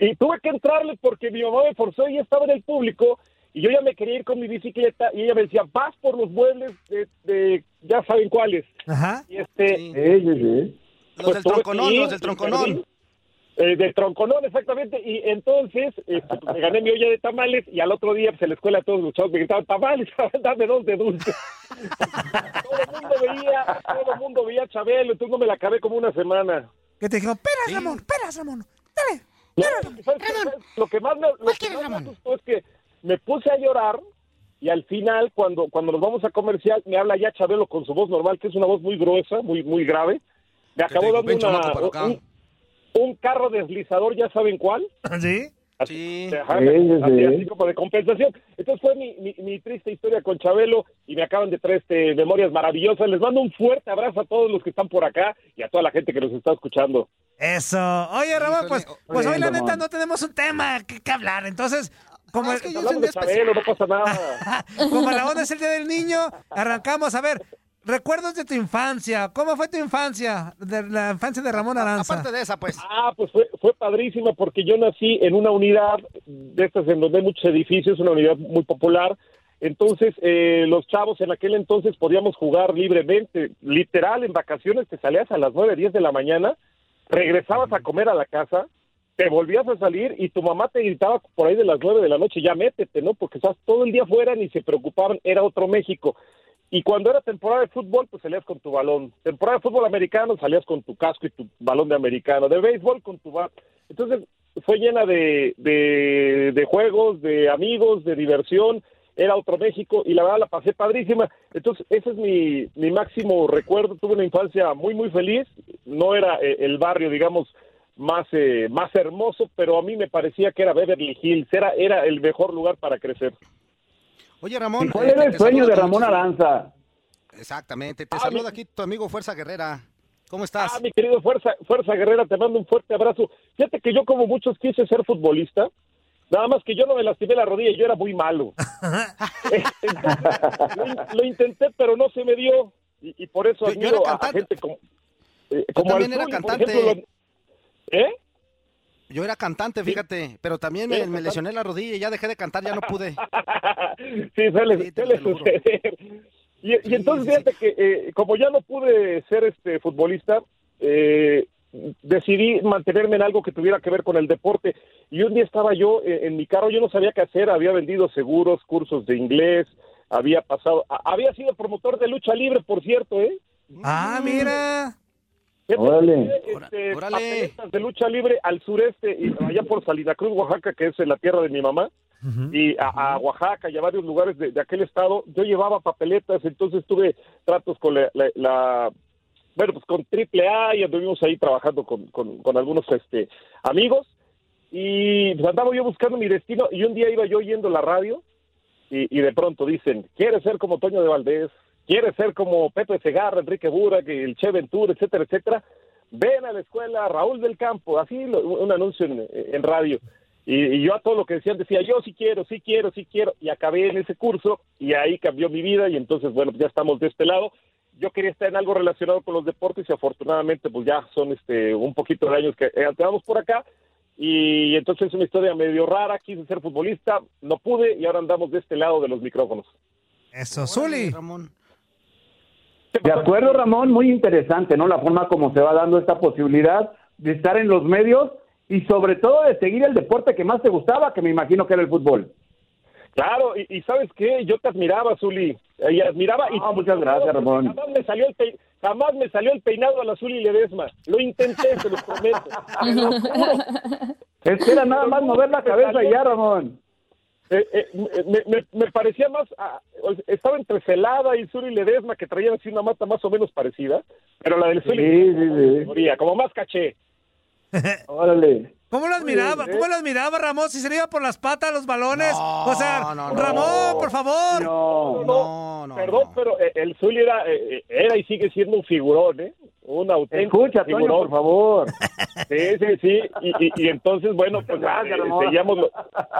Y tuve que entrarle porque mi mamá me forzó y estaba en el público y yo ya me quería ir con mi bicicleta y ella me decía, vas por los muebles de, de- ya saben cuáles. Ajá. Y este, Sí, sí, sí. Los pues del tuve que tronconón, los del tronconón. Eh, del tronconón, exactamente. Y entonces este, pues, me gané mi olla de tamales y al otro día pues, en la escuela todos los chavos me gritaban, tamales, dame dos de dulce. todo el mundo veía, todo el mundo veía a Chabelo, entonces no me la acabé como una semana. Que te dijeron, peras, Ramón, peras, Ramón. Dale. No, ¿sabes qué? ¿Sabes? Lo que más me, lo que más me asustó es que me puse a llorar y al final, cuando, cuando nos vamos a comercial, me habla ya Chabelo con su voz normal, que es una voz muy gruesa, muy, muy grave. Me acabó dando una. Un, carro deslizador, ¿ya saben cuál? ¿Sí? Así, ajá, Sí, sí, así, sí. así como de compensación. Entonces fue mi, mi, mi triste historia con Chabelo y me acaban de traer este, memorias maravillosas. Les mando un fuerte abrazo a todos los que están por acá y a toda la gente que nos está escuchando. Eso. Oye, Ramón, pues, pues hoy la neta no tenemos un tema que, que hablar. Entonces, como, Ah, es que yo. Chabelo, no pasa nada. como la onda es el Día del Niño, arrancamos. A ver, recuerdos de tu infancia. ¿Cómo fue tu infancia? De la infancia de Ramón Aranza. Aparte de esa, pues. Ah, pues fue, fue padrísima porque yo nací en una unidad de estas en donde hay muchos edificios, una unidad muy popular. Entonces, eh, los chavos en aquel entonces podíamos jugar libremente. Literal, en vacaciones te salías a las 9, 10 de la mañana, regresabas a comer a la casa, te volvías a salir y tu mamá te gritaba por ahí de las 9 de la noche, ya métete, ¿no? Porque estás todo el día fuera ni se preocupaban, era otro México. Y cuando era temporada de fútbol, pues salías con tu balón. Temporada de fútbol americano, salías con tu casco y tu balón de americano. De béisbol, con tu bat. Entonces, fue llena de, de, de juegos, de amigos, de diversión. Era otro México y la verdad la pasé padrísima. Entonces, ese es mi, mi máximo recuerdo. Tuve una infancia muy, muy feliz. No era eh, el barrio, digamos, más, eh, más hermoso, pero a mí me parecía que era Beverly Hills. Era, era el mejor lugar para crecer. Oye, Ramón. ¿Y cuál eh, era el sueño de Ramón Aranza? Exactamente. Te Ah, saluda mi- aquí tu amigo Fuerza Guerrera. ¿Cómo estás? Ah, mi querido Fuerza, Fuerza Guerrera, te mando un fuerte abrazo. Fíjate que yo, como muchos, quise ser futbolista. Nada más que yo no me lastimé la rodilla, yo era muy malo. Entonces, lo, in- lo intenté, pero no se me dio. Y, y por eso Yo- yo admiro a- a, gente como, eh, como también era cantante. ejemplo, lo- ¿Eh? Yo era cantante, fíjate, pero también me, me lesioné la rodilla y ya dejé de cantar, ya no pude. sí, suele, Sí, suceder. Y, y entonces, fíjate que eh, como ya no pude ser este futbolista, eh, decidí mantenerme en algo que tuviera que ver con el deporte. Y un día estaba yo eh, en mi carro, yo no sabía qué hacer, había vendido seguros, cursos de inglés, había pasado, a- había sido promotor de lucha libre, por cierto, ¿eh? Ah, mira. Fíjate, Órale. este, Órale. papeletas de lucha libre al sureste, y allá por Salina Cruz, Oaxaca, que es la tierra de mi mamá, y a, a Oaxaca y a varios lugares de, de aquel estado, yo llevaba papeletas, entonces tuve tratos con la, la- la- bueno, pues con Triple A y anduvimos ahí trabajando con, con, con algunos este, amigos, y pues andaba yo buscando mi destino, y un día iba yo oyendo la radio, y, y de pronto dicen, ¿quieres ser como Toño de Valdés? ¿Quieres ser como Pepe Segarra, Enrique Burak, el Che Ventura, etcétera, etcétera? Ven a la escuela Raúl del Campo, así lo- un anuncio en, en radio. Y, y yo a todo lo que decían decía, yo sí quiero, sí quiero, sí quiero. Y acabé en ese curso y ahí cambió mi vida y entonces, bueno, ya estamos de este lado. Yo quería estar en algo relacionado con los deportes y afortunadamente pues ya son este un poquito de años que eh, quedamos por acá. Y entonces es una historia medio rara, quise ser futbolista, no pude y ahora andamos de este lado de los micrófonos. Eso, Zuli. De acuerdo, Ramón, muy interesante, ¿no? La forma como se va dando esta posibilidad de estar en los medios y sobre todo de seguir el deporte que más te gustaba, que me imagino que era el fútbol. Claro, y, y ¿sabes qué? Yo te admiraba, Zuli. Y admiraba. y Ah, muchas gracias, Ramón. Jamás me salió el, pe- jamás me salió el peinado a la Zuli Ledesma. Lo intenté, te lo prometo. Es que era nada más mover la cabeza y ya, Ramón. Eh, eh, me, me- me parecía más, ah, estaba entre Celada y Zuli Ledesma que traían así una mata más o menos parecida, pero la del Zuli Sí, sí, sí. categoría, como más caché. Órale. ¿Cómo lo admiraba? ¿Cómo lo admiraba, Ramón? Si se le iba por las patas los balones. o sea, Ramón, por favor. No, no, perdón, pero eh, el Zuli era, eh, eh, era y sigue siendo un figurón, ¿eh? Un auténtico Escucha, Toño, figurón. por favor. Sí, sí, sí. Y, y- y entonces, bueno, pues Gracias, eh,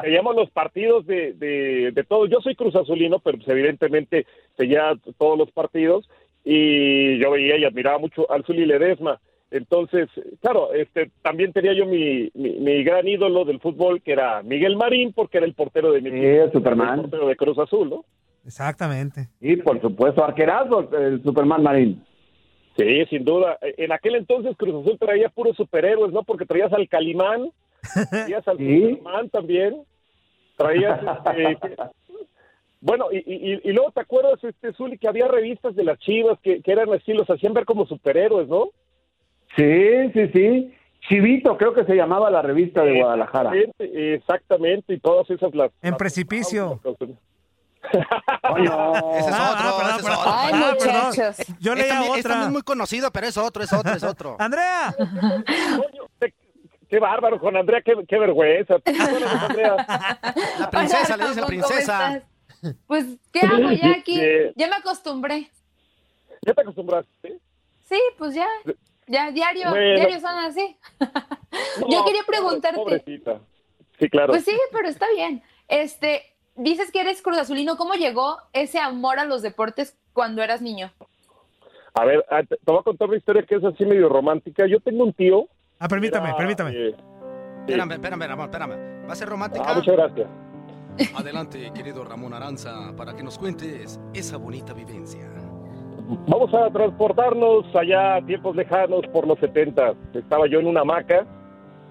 seguíamos los partidos de, de, de todos. Yo soy Cruz Azulino, pero pues, evidentemente seguía todos los partidos y yo veía y admiraba mucho al Zuli Ledesma. Entonces, claro, este, también tenía yo mi, mi, mi gran ídolo del fútbol, que era Miguel Marín, porque era el portero de mi Sí, equipo, Superman. el portero de Cruz Azul, ¿no? Exactamente. Y por supuesto, arquerazo, el Superman Marín. Sí, sin duda. En aquel entonces Cruz Azul traía puros superhéroes, ¿no? Porque traías al Calimán, traías al Sí. Superman también, traías... este, bueno, y, y, y luego te acuerdas, este Zuli, que había revistas de las chivas que, que eran así, los hacían ver como superhéroes, ¿no? Sí, sí, sí. Chivito, creo que se llamaba la revista de Guadalajara. Exactamente, exactamente, y todas esas las... En precipicio. Ay, no. Ese es Ah, otro, ah, perdón, ese es perdón. otro. Ay, Ah, muchachos. Yo Es leía también- Es otra. también muy conocido, pero es otro, es otro, es otro. Andrea. Qué bárbaro, con Andrea, qué, qué vergüenza. Andrea. La princesa, le dicen Ramón, princesa. Pues, ¿qué hago ya aquí? Bien. Ya me acostumbré. ¿Ya te acostumbraste? Sí, pues ya. Ya, diario, Bueno. diario son así. Yo quería preguntarte. Pobrecita. Sí, claro. Pues sí, pero está bien. Este, dices que eres Cruz Azulino. ¿Cómo llegó ese amor a los deportes cuando eras niño? A ver, ah, te te voy a contar una historia que es así medio romántica. Yo tengo un tío. Ah, permítame, era, permítame. eh, Espérame, espérame, Ramón, espérame. ¿Va a ser romántica? ah, muchas gracias. Adelante, querido Ramón Aranza, para que nos cuentes esa bonita vivencia. Vamos a transportarnos allá a tiempos lejanos por los 70. Estaba yo en una hamaca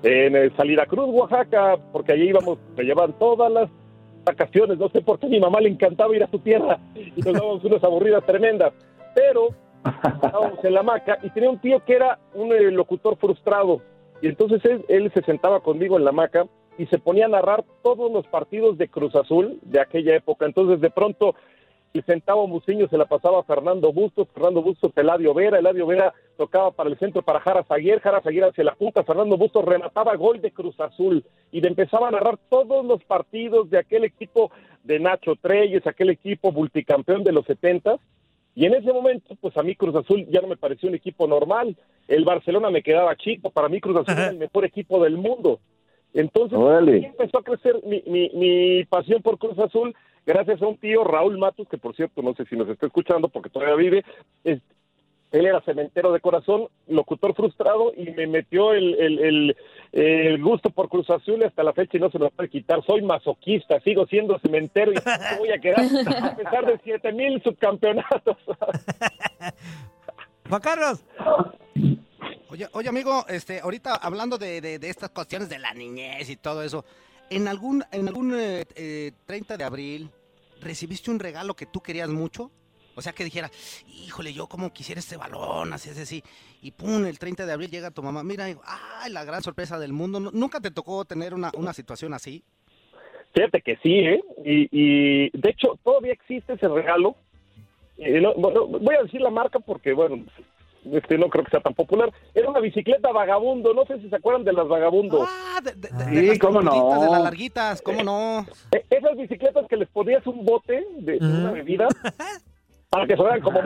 en Salida Cruz, Oaxaca, porque allí íbamos, me llevan todas las vacaciones. No sé por qué a mi mamá le encantaba ir a su tierra y nos dábamos unas aburridas tremendas. Pero estábamos en la hamaca y tenía un tío que era un eh, locutor frustrado. Y entonces él, él se sentaba conmigo en la hamaca y se ponía a narrar todos los partidos de Cruz Azul de aquella época. Entonces de pronto el centavo Muciño se la pasaba a Fernando Bustos, Fernando Bustos Eladio Vera, Eladio Vera tocaba para el centro para Jara Zaguer, Jara Zaguer hacia la punta, Fernando Bustos remataba gol de Cruz Azul y le empezaba a narrar todos los partidos de aquel equipo de Nacho Treyes, aquel equipo multicampeón de los setentas y en ese momento, pues a mí Cruz Azul ya no me pareció un equipo normal. El Barcelona me quedaba chico. Para mí Cruz Azul era el mejor equipo del mundo. Entonces empezó a crecer mi, mi, mi pasión por Cruz Azul gracias a un tío, Raúl Matos, que por cierto no sé si nos está escuchando porque todavía vive. Es- él era cementero de corazón, locutor frustrado y me metió el, el, el- el gusto por Cruz Azul hasta la fecha y no se lo puede quitar. Soy masoquista, sigo siendo cementero y no voy a quedar a pesar de siete mil subcampeonatos. Juan Carlos. Oye, oye, amigo, este, ahorita hablando de, de- de estas cuestiones de la niñez y todo eso, ¿en algún, en algún eh, eh, 30 de abril recibiste un regalo que tú querías mucho? O sea, que dijera, híjole, yo como quisiera este balón, así, así, así. Y pum, el 30 de abril llega tu mamá, mira, y, ay, la gran sorpresa del mundo. ¿Nu- ¿Nunca te tocó tener una, una situación así? Fíjate que sí, ¿eh? Y, y de hecho todavía existe ese regalo. Eh, no- bueno, voy a decir la marca porque, bueno, este no creo que sea tan popular. Era una bicicleta vagabundo, no sé si se acuerdan de las vagabundo. Ah, de, de- de- Sí, de las cómo no. de las larguitas, ¿cómo no? Eh, Esas bicicletas que les ponías un bote de, de una bebida para que sonaran como.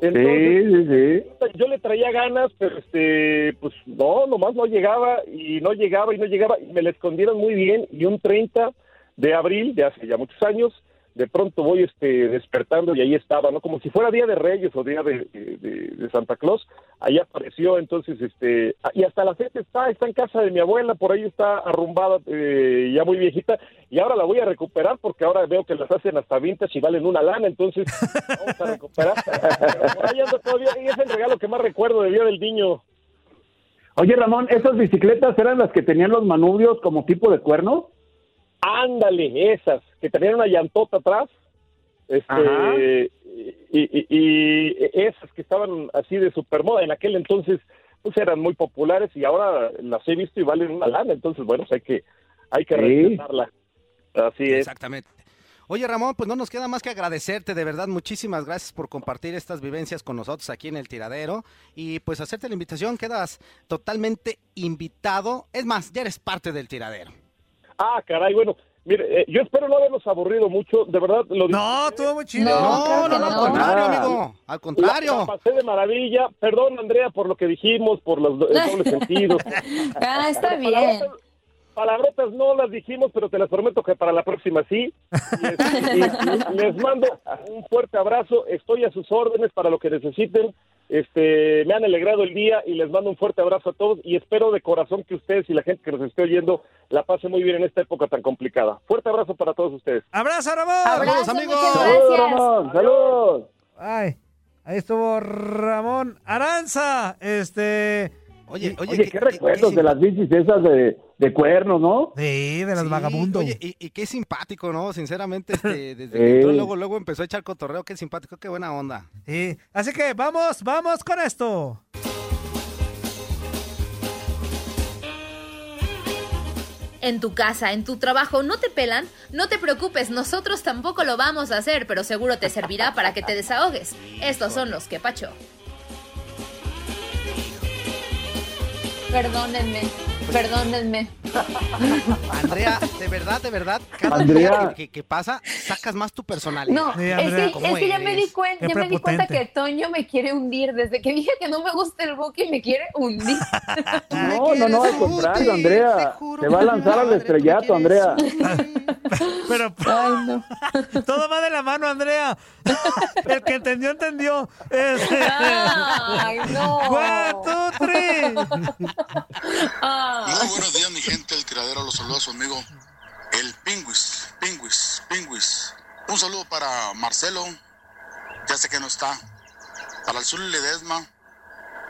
Entonces, yo le traía ganas, pero este, pues no, nomás no llegaba y no llegaba y no llegaba y me la escondieron muy bien y un 30 de abril de hace ya muchos años, de pronto voy este despertando y ahí estaba, ¿no? Como si fuera Día de Reyes o Día de, de- de Santa Claus, ahí apareció, entonces, este, y hasta la fecha está, está en casa de mi abuela, por ahí está arrumbada, eh, ya muy viejita, y ahora la voy a recuperar porque ahora veo que las hacen hasta vintage y valen una lana, entonces vamos a recuperar. Por ahí anda todavía, y es el regalo que más recuerdo del Día del Niño. Oye, Ramón, ¿esas bicicletas eran las que tenían los manubrios como tipo de cuerno? Ándale, esas, que tenían una llantota atrás. Este, y, y- y esas que estaban así de supermoda en aquel entonces, pues eran muy populares y ahora las he visto y valen una lana. Entonces, bueno, pues hay que, hay que Sí. respetarla. Así es. Exactamente. Oye, Ramón, pues no nos queda más que agradecerte, de verdad, muchísimas gracias por compartir estas vivencias con nosotros aquí en el tiradero y pues hacerte la invitación, quedas totalmente invitado, es más, ya eres parte del tiradero. Ah, caray, bueno, mire, eh, yo espero no haberlos aburrido mucho, de verdad lo No, estuvo muy chido. No, no, no, al contrario, Ah. amigo, al contrario. La, la pasé de maravilla. Perdón, Andrea, por lo que dijimos, por los do- el doble sentido. Ah, está Pero bien. palabrotas- Palabrotas no las dijimos, pero te las prometo que para la próxima sí. Y, y- y les mando un fuerte abrazo. Estoy a sus órdenes para lo que necesiten. Este, me han alegrado el día y les mando un fuerte abrazo a todos y espero de corazón que ustedes y la gente que nos esté oyendo la pase muy bien en esta época tan complicada. Fuerte abrazo para todos ustedes. ¡Abrazo, Ramón! Abrazo, amigos. Saludos. Ramón. Saludos. Ay, ahí estuvo Ramón Aranza. Este. Oye, oye, Oye, qué recuerdos de las bicis esas de, de cuernos, ¿no? Sí, de las Sí, vagabundos. Oye, y, y qué simpático, ¿no? Sinceramente, este, desde Sí. que entró, luego, luego empezó a echar cotorreo, qué simpático, qué buena onda. Sí. Así que vamos, vamos con esto. En tu casa, en tu trabajo, ¿no te pelan? No te preocupes, nosotros tampoco lo vamos a hacer, pero seguro te servirá para que te desahogues. Estos son los que pacho. Perdónenme, perdónenme. Andrea, de verdad, de verdad, cada Andrea. día que, pasa, sacas más tu personalidad. No, Sí, es Andrea. que, ¿Cómo es que ya me eres? di Qué ya me di cuenta prepotente. que Toño me quiere hundir. Desde que dije que no me gusta el buque me quiere hundir. No, no, no, al contrario, Andrea. Te va a lanzar al estrellato, Andrea. Pero Ay, no. todo va de la mano, Andrea. El que entendió, entendió. Este... Ay, no. One, two, three. Muy buenos días, mi gente del tiradero. Los saluda su amigo el Pingüis, Pingüis, Pingüis. Un saludo para Marcelo, ya sé que no está. Para el Zul Ledesma.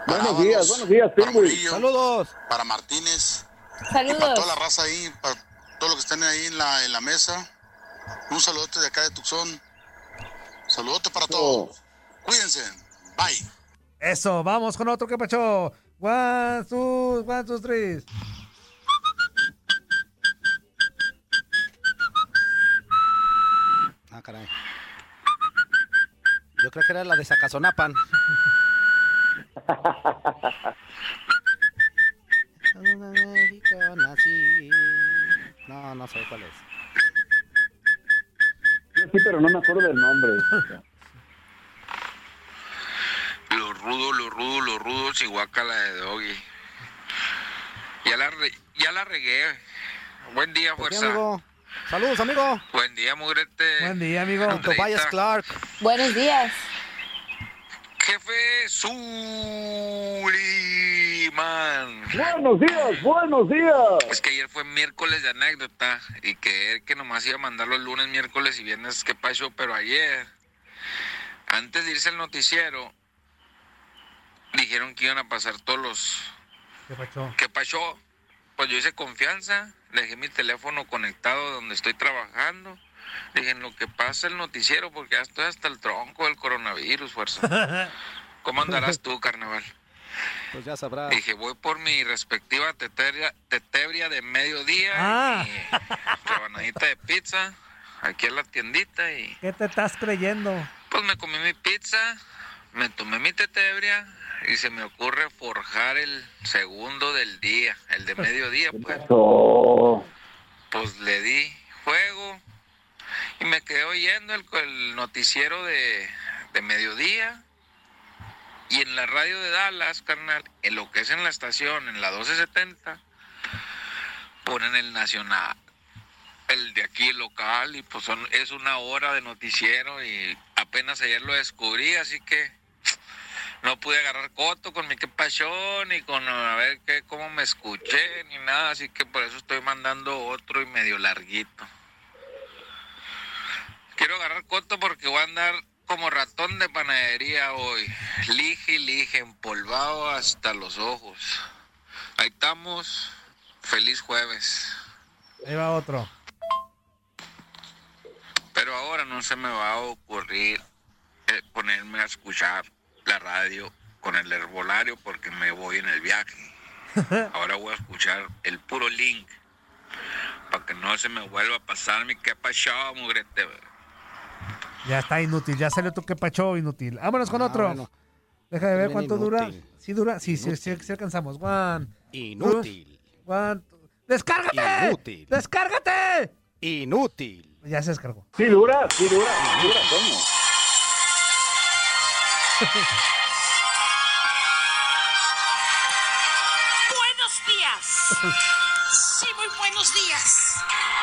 para Buenos Ábalos, días, buenos días, para Pingüis. Murillo, Saludos. Para Martínez. Y para Saludos. toda la raza ahí, para todos los que están ahí en la, en la mesa. Un saludote de acá de Tucson. Saludote para todos. Cuídense. Bye. Eso, vamos con otro que pacho. One, two, one, two, three. Ah, caray. Yo creo que era la de Zacazonapan. No, no sé cuál es. Yo sí, pero no me acuerdo del nombre. Los rudos, los rudos, los rudos y guacala de Doggy. Ya la, re- ya la regué. Buen día, fuerza. amigo. Saludos, amigo. Buen día, mugrete. Buen día, amigo. Tobias Clark. Buenos días. Jefe Suliman. Buenos días, buenos días. Es que ayer fue miércoles de anécdota y que él que nomás iba a mandar los lunes, miércoles y viernes, ¿qué pasó? Pero ayer, antes de irse al noticiero, dijeron que iban a pasar todos los ¿Qué pasó? Pues yo hice confianza, dejé mi teléfono conectado donde estoy trabajando. Dije, en lo que pasa el noticiero, porque ya estoy hasta el tronco del coronavirus, fuerza. ¿Cómo andarás tú, carnaval? Pues ya sabrá. Dije, voy por mi respectiva tetebria, tetebria de mediodía, Ah. y mi rebanadita de pizza, aquí en la tiendita, y ¿Qué te estás creyendo? pues me comí mi pizza, me tomé mi tetebria y se me ocurre forjar el segundo del día, el de mediodía, pues. Pues le di fuego y me quedé oyendo el, el noticiero de, de mediodía. Y en la radio de Dallas, carnal, en lo que es en la estación, en la 1270, ponen el nacional, el de aquí el local, y pues son, es una hora de noticiero y apenas ayer lo descubrí, así que no pude agarrar coto con mi que pasión ni con a ver qué, cómo me escuché, ni nada, así que por eso estoy mandando otro y medio larguito. Quiero agarrar coto porque voy a andar como ratón de panadería hoy. Lige y lige, empolvado hasta los ojos. Ahí estamos. Feliz jueves. Ahí va otro. Pero ahora no se me va a ocurrir eh, ponerme a escuchar la radio con el herbolario porque me voy en el viaje. Ahora voy a escuchar el puro link para que no se me vuelva a pasar mi que pasó, mugrete. Ya está inútil, ya salió tu que pacho inútil. Vámonos con Ah, otro. bueno. Deja de ver cuánto dura. Sí dura, sí, sí, sí, sí alcanzamos. One. Inútil. two, one, two. ¡Descárgate! Inútil. ¡Descárgate! Inútil. Ya se descargó. Sí dura, sí dura, sí dura, Toño. Buenos días. Sí, muy buenos días.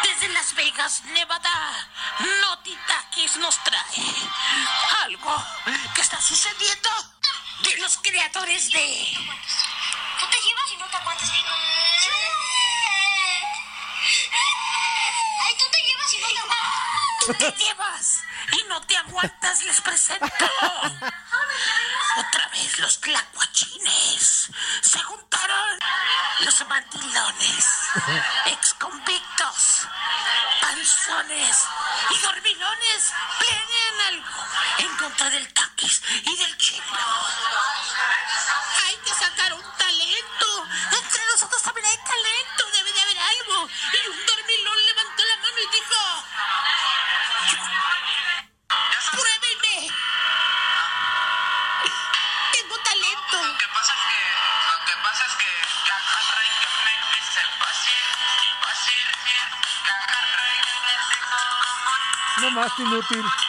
Desde Las Vegas, Nevada, Naughty Takis nos trae algo que está sucediendo de los creadores de... Tú te llevas y no te aguantas. Ay, tú te llevas y no te aguantas. Tú te llevas y no te aguantas, les presento. Los tlacuachines. Inútil.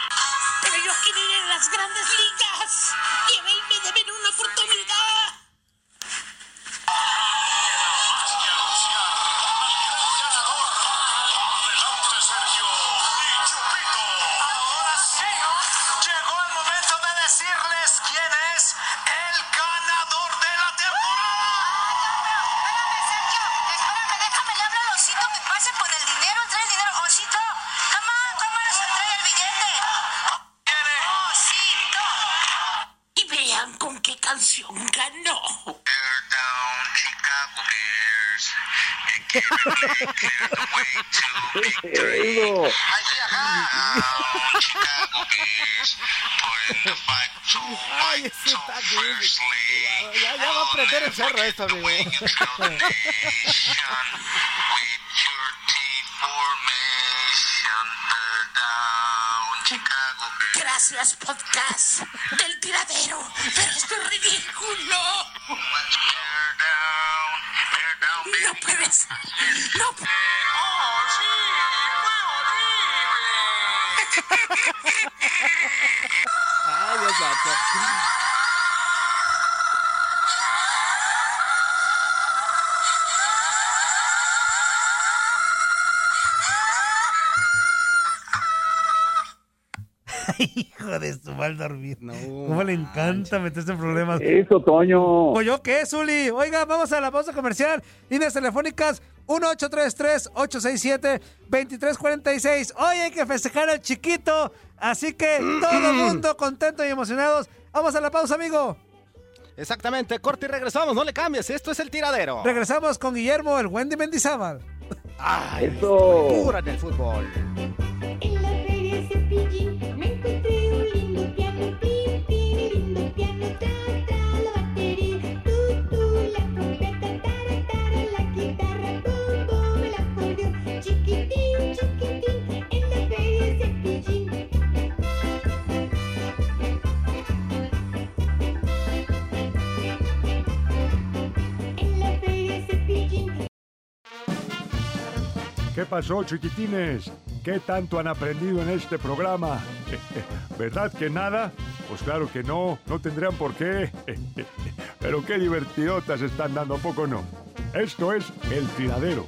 Gracias, podcast del tiradero. Pero esto es ridículo. No puedes. No Hijo de su mal dormir. ¿Cómo le encanta meterse en problemas? Eso, Toño. ¿O yo qué, Zuli? Oiga, vamos a la pausa comercial. Líneas telefónicas 1833-867-2346. Hoy hay que festejar al chiquito. Así que todo el mundo contento y emocionados. Vamos a la pausa, amigo. Exactamente, corte y regresamos, no le cambies, esto es el tiradero. Regresamos con Guillermo, el Wendy Mendizábal. Ay, Eso. Pura en el fútbol. ¿Qué pasó, chiquitines? ¿Qué tanto han aprendido en este programa? ¿Verdad que nada? Pues claro que no, no tendrían por qué. Pero qué divertidotas están dando, ¿a poco no? Esto es El Tiradero.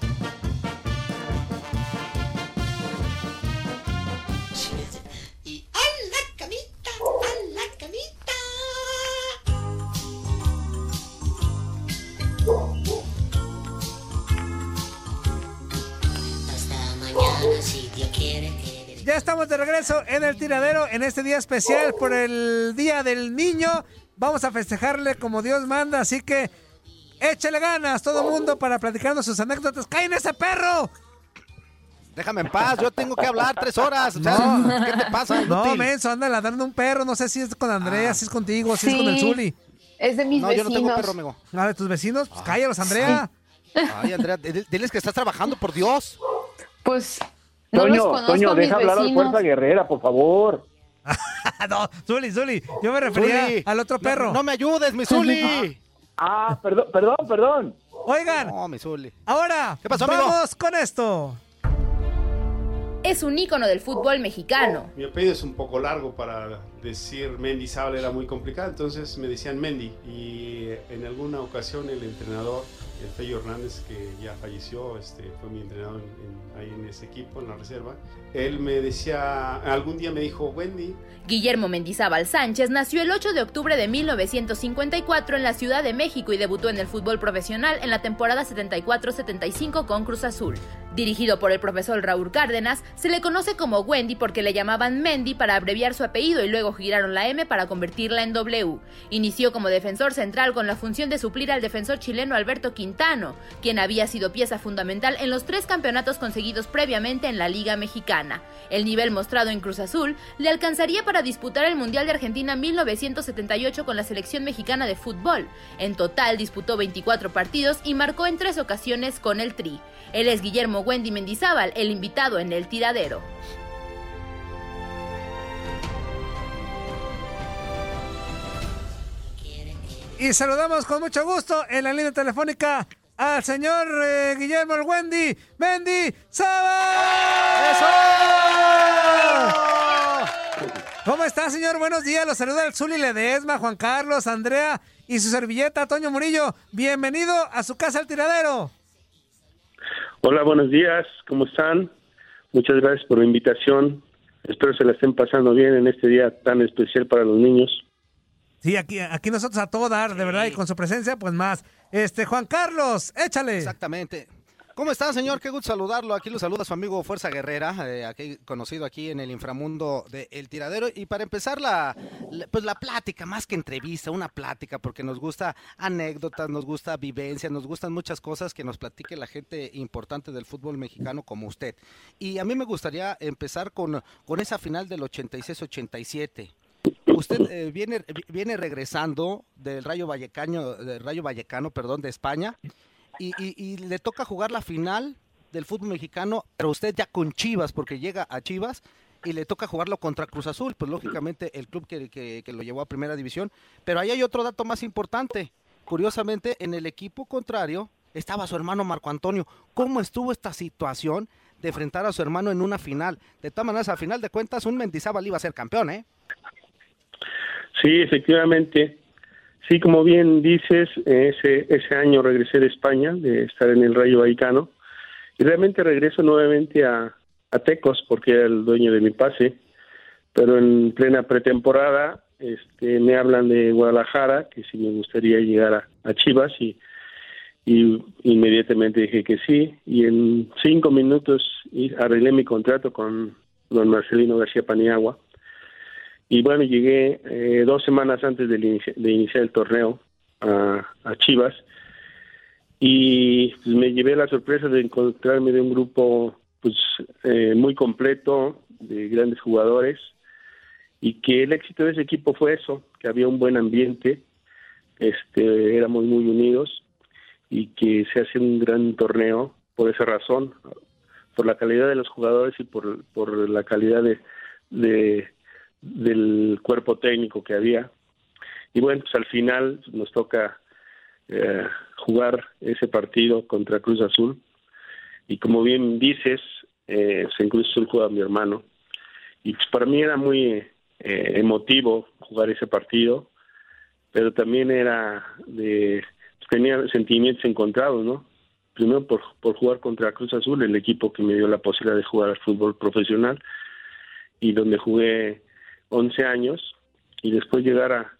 Regreso en el tiradero en este día especial por el Día del Niño. Vamos a festejarle como Dios manda, así que échale ganas todo mundo para platicarnos sus anécdotas. ¡Caen ese perro! Déjame en paz, yo tengo que hablar tres horas. o sea, No. ¿Qué te pasa? No, menso, anda ladrando un perro. No sé si es con Andrea, si es contigo, si es con el Sí. Zuli. Es de mis No, yo no vecinos. tengo perro, amigo. ¿A de tus vecinos? Pues cállalos, Andrea. Ay, Andrea, dile- diles que estás trabajando, por Dios. Pues no los Toño, conozco Toño, a mis deja hablar a. Fuerza Guerrera, por favor. no, Zuli, Zuli. Yo me refería Zuli, al otro perro. No, me ayudes, mi Zuli. Ah, perdón, perdón, perdón. Oigan, No, mi Zuli. ahora ¿Qué pasó, amigo? vamos con esto. Es un ícono del fútbol mexicano. Mi apellido es un poco largo para decir Mendizábal era muy complicado, entonces me decían Mendy. Y en alguna ocasión el entrenador, el Fello Hernández, que ya falleció, este, fue mi entrenador en- en- ahí en ese equipo, en la reserva. Él me decía, algún día me dijo, Wendy, Guillermo Mendizábal Sánchez nació el 8 de octubre de 1954 en la Ciudad de México y debutó en el fútbol profesional en la temporada 74-75 con Cruz Azul. Dirigido por el profesor Raúl Cárdenas, se le conoce como Wendy porque le llamaban Mendy para abreviar su apellido y luego giraron la M para convertirla en W. Inició como defensor central con la función de suplir al defensor chileno Alberto Quien había sido pieza fundamental en los tres campeonatos conseguidos previamente en la Liga Mexicana. El nivel mostrado en Cruz Azul le alcanzaría para disputar el Mundial de Argentina 1978 con la selección mexicana de fútbol. En total disputó 24 partidos y marcó en tres ocasiones con el Tri. Él es Guillermo Wendy Mendizábal, el invitado en el tiradero. Y saludamos con mucho gusto en la línea telefónica al señor eh, Guillermo el Wendy Mendy ¿Cómo está, señor? Buenos días. Los saluda el Zuli Ledesma, Juan Carlos, Andrea y su servilleta, Toño Murillo. Bienvenido a su casa al tiradero. Hola, buenos días, ¿cómo están? Muchas gracias por la invitación. Espero se la estén pasando bien en este día tan especial para los niños. Sí, aquí, aquí nosotros a todo dar, de verdad, y con su presencia, pues más. Este, Juan Carlos, échale. Exactamente. ¿Cómo está, señor? Qué gusto saludarlo. Aquí lo saluda su amigo Fuerza Guerrera, eh, aquí, conocido aquí en el inframundo de El Tiradero. Y para empezar la, la- pues la plática, más que entrevista, una plática, porque nos gusta anécdotas, nos gusta vivencias, nos gustan muchas cosas que nos platique la gente importante del fútbol mexicano como usted. Y a mí me gustaría empezar con, con esa final del 86-87. Usted eh, viene, viene regresando del Rayo Vallecano, del Rayo Vallecano, perdón, de España, y, le toca jugar la final del fútbol mexicano, pero usted ya con Chivas, porque llega a Chivas y le toca jugarlo contra Cruz Azul, pues lógicamente el club que, que- que lo llevó a primera división. Pero ahí hay otro dato más importante. Curiosamente, en el equipo contrario estaba su hermano Marco Antonio. ¿Cómo estuvo esta situación de enfrentar a su hermano en una final? De todas maneras, a final de cuentas, un Mendizábal iba a ser campeón, ¿eh? Sí, efectivamente. Sí, como bien dices, ese, ese año regresé de España, de estar en el Rayo Vallecano, y realmente regreso nuevamente a, a Tecos, porque era el dueño de mi pase, pero en plena pretemporada este, me hablan de Guadalajara, que si me gustaría llegar a, a Chivas, y, y inmediatamente dije que sí, y en cinco minutos arreglé mi contrato con don Marcelino García Paniagua, y bueno, llegué eh, dos semanas antes inici- de iniciar el torneo a, a Chivas. Y pues, me llevé la sorpresa de encontrarme de un grupo pues eh, muy completo de grandes jugadores. Y que el éxito de ese equipo fue eso, que había un buen ambiente, este, éramos muy unidos y que se hace un gran torneo por esa razón, por la calidad de los jugadores y por, por la calidad de, de del cuerpo técnico que había. Y bueno, pues al final nos toca eh, jugar ese partido contra Cruz Azul y como bien dices, eh, pues, en Cruz Azul jugaba mi hermano. Y pues para mí era muy eh, emotivo jugar ese partido, pero también era de... pues, tenía sentimientos encontrados, ¿no? Primero por, por jugar contra Cruz Azul, el equipo que me dio la posibilidad de jugar al fútbol profesional, y donde jugué 11 años, y después llegar a,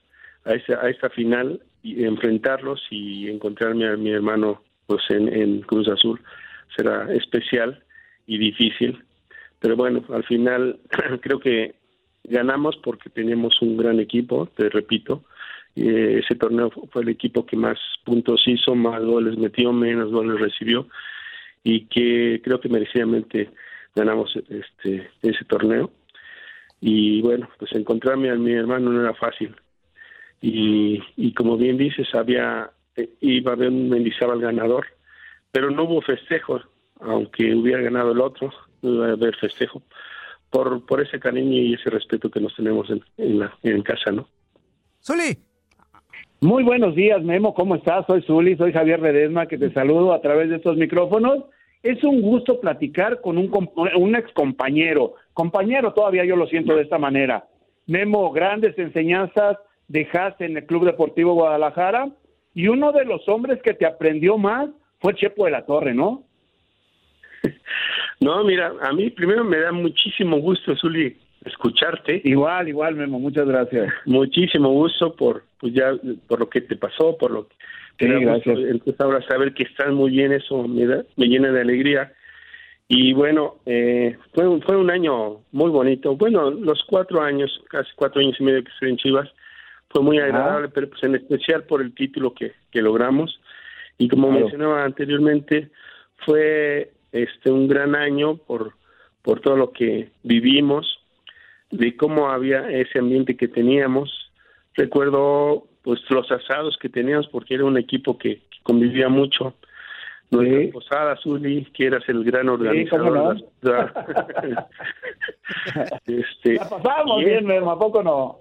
a, esa, a esta final y enfrentarlos y encontrarme a mi hermano pues en, en Cruz Azul será especial y difícil. Pero bueno al final creo que ganamos porque teníamos un gran equipo te repito. Eh, ese torneo fu- fue el equipo que más puntos hizo más goles metió menos goles recibió y que creo que merecidamente ganamos este ese torneo y bueno pues encontrarme a mi hermano no era fácil y, y como bien dices, había eh, iba a haber un Mendizábal ganador, pero no hubo festejo, aunque hubiera ganado el otro, no iba a haber festejo por por ese cariño y ese respeto que nos tenemos en, en, la, en casa, ¿no? Zuli. Muy buenos días, Memo. ¿Cómo estás? Soy Zuli, soy Javier Redesma, que te saludo a través de estos micrófonos. Es un gusto platicar con un, un ex compañero. Todavía yo lo siento de esta manera. Memo, grandes enseñanzas dejaste en el Club Deportivo Guadalajara y uno de los hombres que te aprendió más fue Chepo de la Torre, ¿no? No, mira, a mí primero me da muchísimo gusto, Zuli, escucharte. Igual, igual, Memo, muchas gracias. Muchísimo gusto por, pues ya, por lo que te pasó, por lo que Sí, me da gusto. gracias. Entonces ahora saber que estás muy bien, eso me, da, me llena de alegría. Y bueno, eh, fue, un, fue un año muy bonito. Bueno, los cuatro años, casi cuatro años y medio que estoy en Chivas, fue muy agradable, pero pues en especial por el título que, que logramos. Y como Claro. mencionaba anteriormente, fue este un gran año por, por todo lo que vivimos, de cómo había ese ambiente que teníamos. Recuerdo pues los asados que teníamos porque era un equipo que, que convivía mucho. Nuestra posada, Zuli, que eras el gran organizador. Sí, este, La pasamos bien, Memo, ¿a poco no?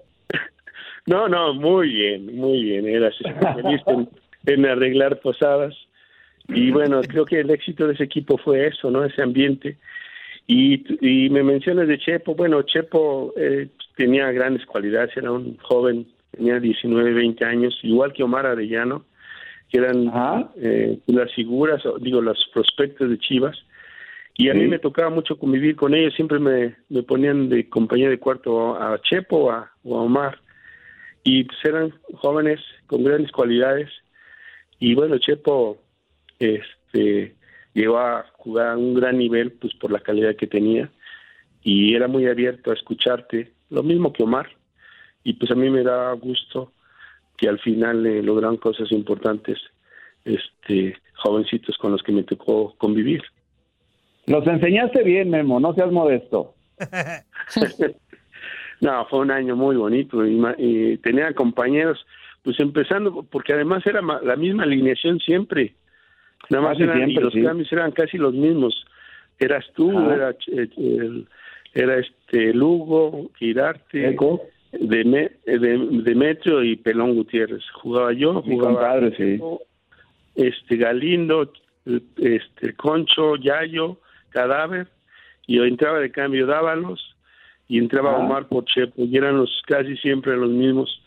no, no, muy bien, muy bien. Eras especialista en, en arreglar posadas. Y bueno, creo que el éxito de ese equipo fue eso, ¿no? Ese ambiente. Y, y me mencionas de Chepo. Bueno, Chepo eh, tenía grandes cualidades, era un joven, tenía 19, 20 años, igual que Omar Arellano, que eran eh, las figuras, digo, los prospectos de Chivas. Y a mí me tocaba mucho convivir con ellos, siempre me, me ponían de compañía de cuarto a Chepo o a, o a Omar. Y pues eran jóvenes con grandes cualidades. Y bueno, Chepo este, llegó a jugar a un gran nivel pues por la calidad que tenía y era muy abierto a escucharte, lo mismo que Omar. Y pues a mí me da gusto que al final eh, lograron cosas importantes este jovencitos con los que me tocó convivir. Los enseñaste bien, Memo, no seas modesto. no, fue un año muy bonito y, ma- y tenía compañeros, pues empezando, porque además era ma- la misma alineación siempre. Nada más eran, y los sí. cambios eran casi los mismos. Eras tú, era, eh, el- era este Lugo, Girarte, Eco. De- Demetrio y Pelón Gutiérrez. Jugaba yo, Mi jugaba compadre, sí. este Galindo, este Concho, Yayo, Cadáver, y yo entraba de cambio Dávalos y entraba Ah. Omar por Chepo, y eran los casi siempre los mismos.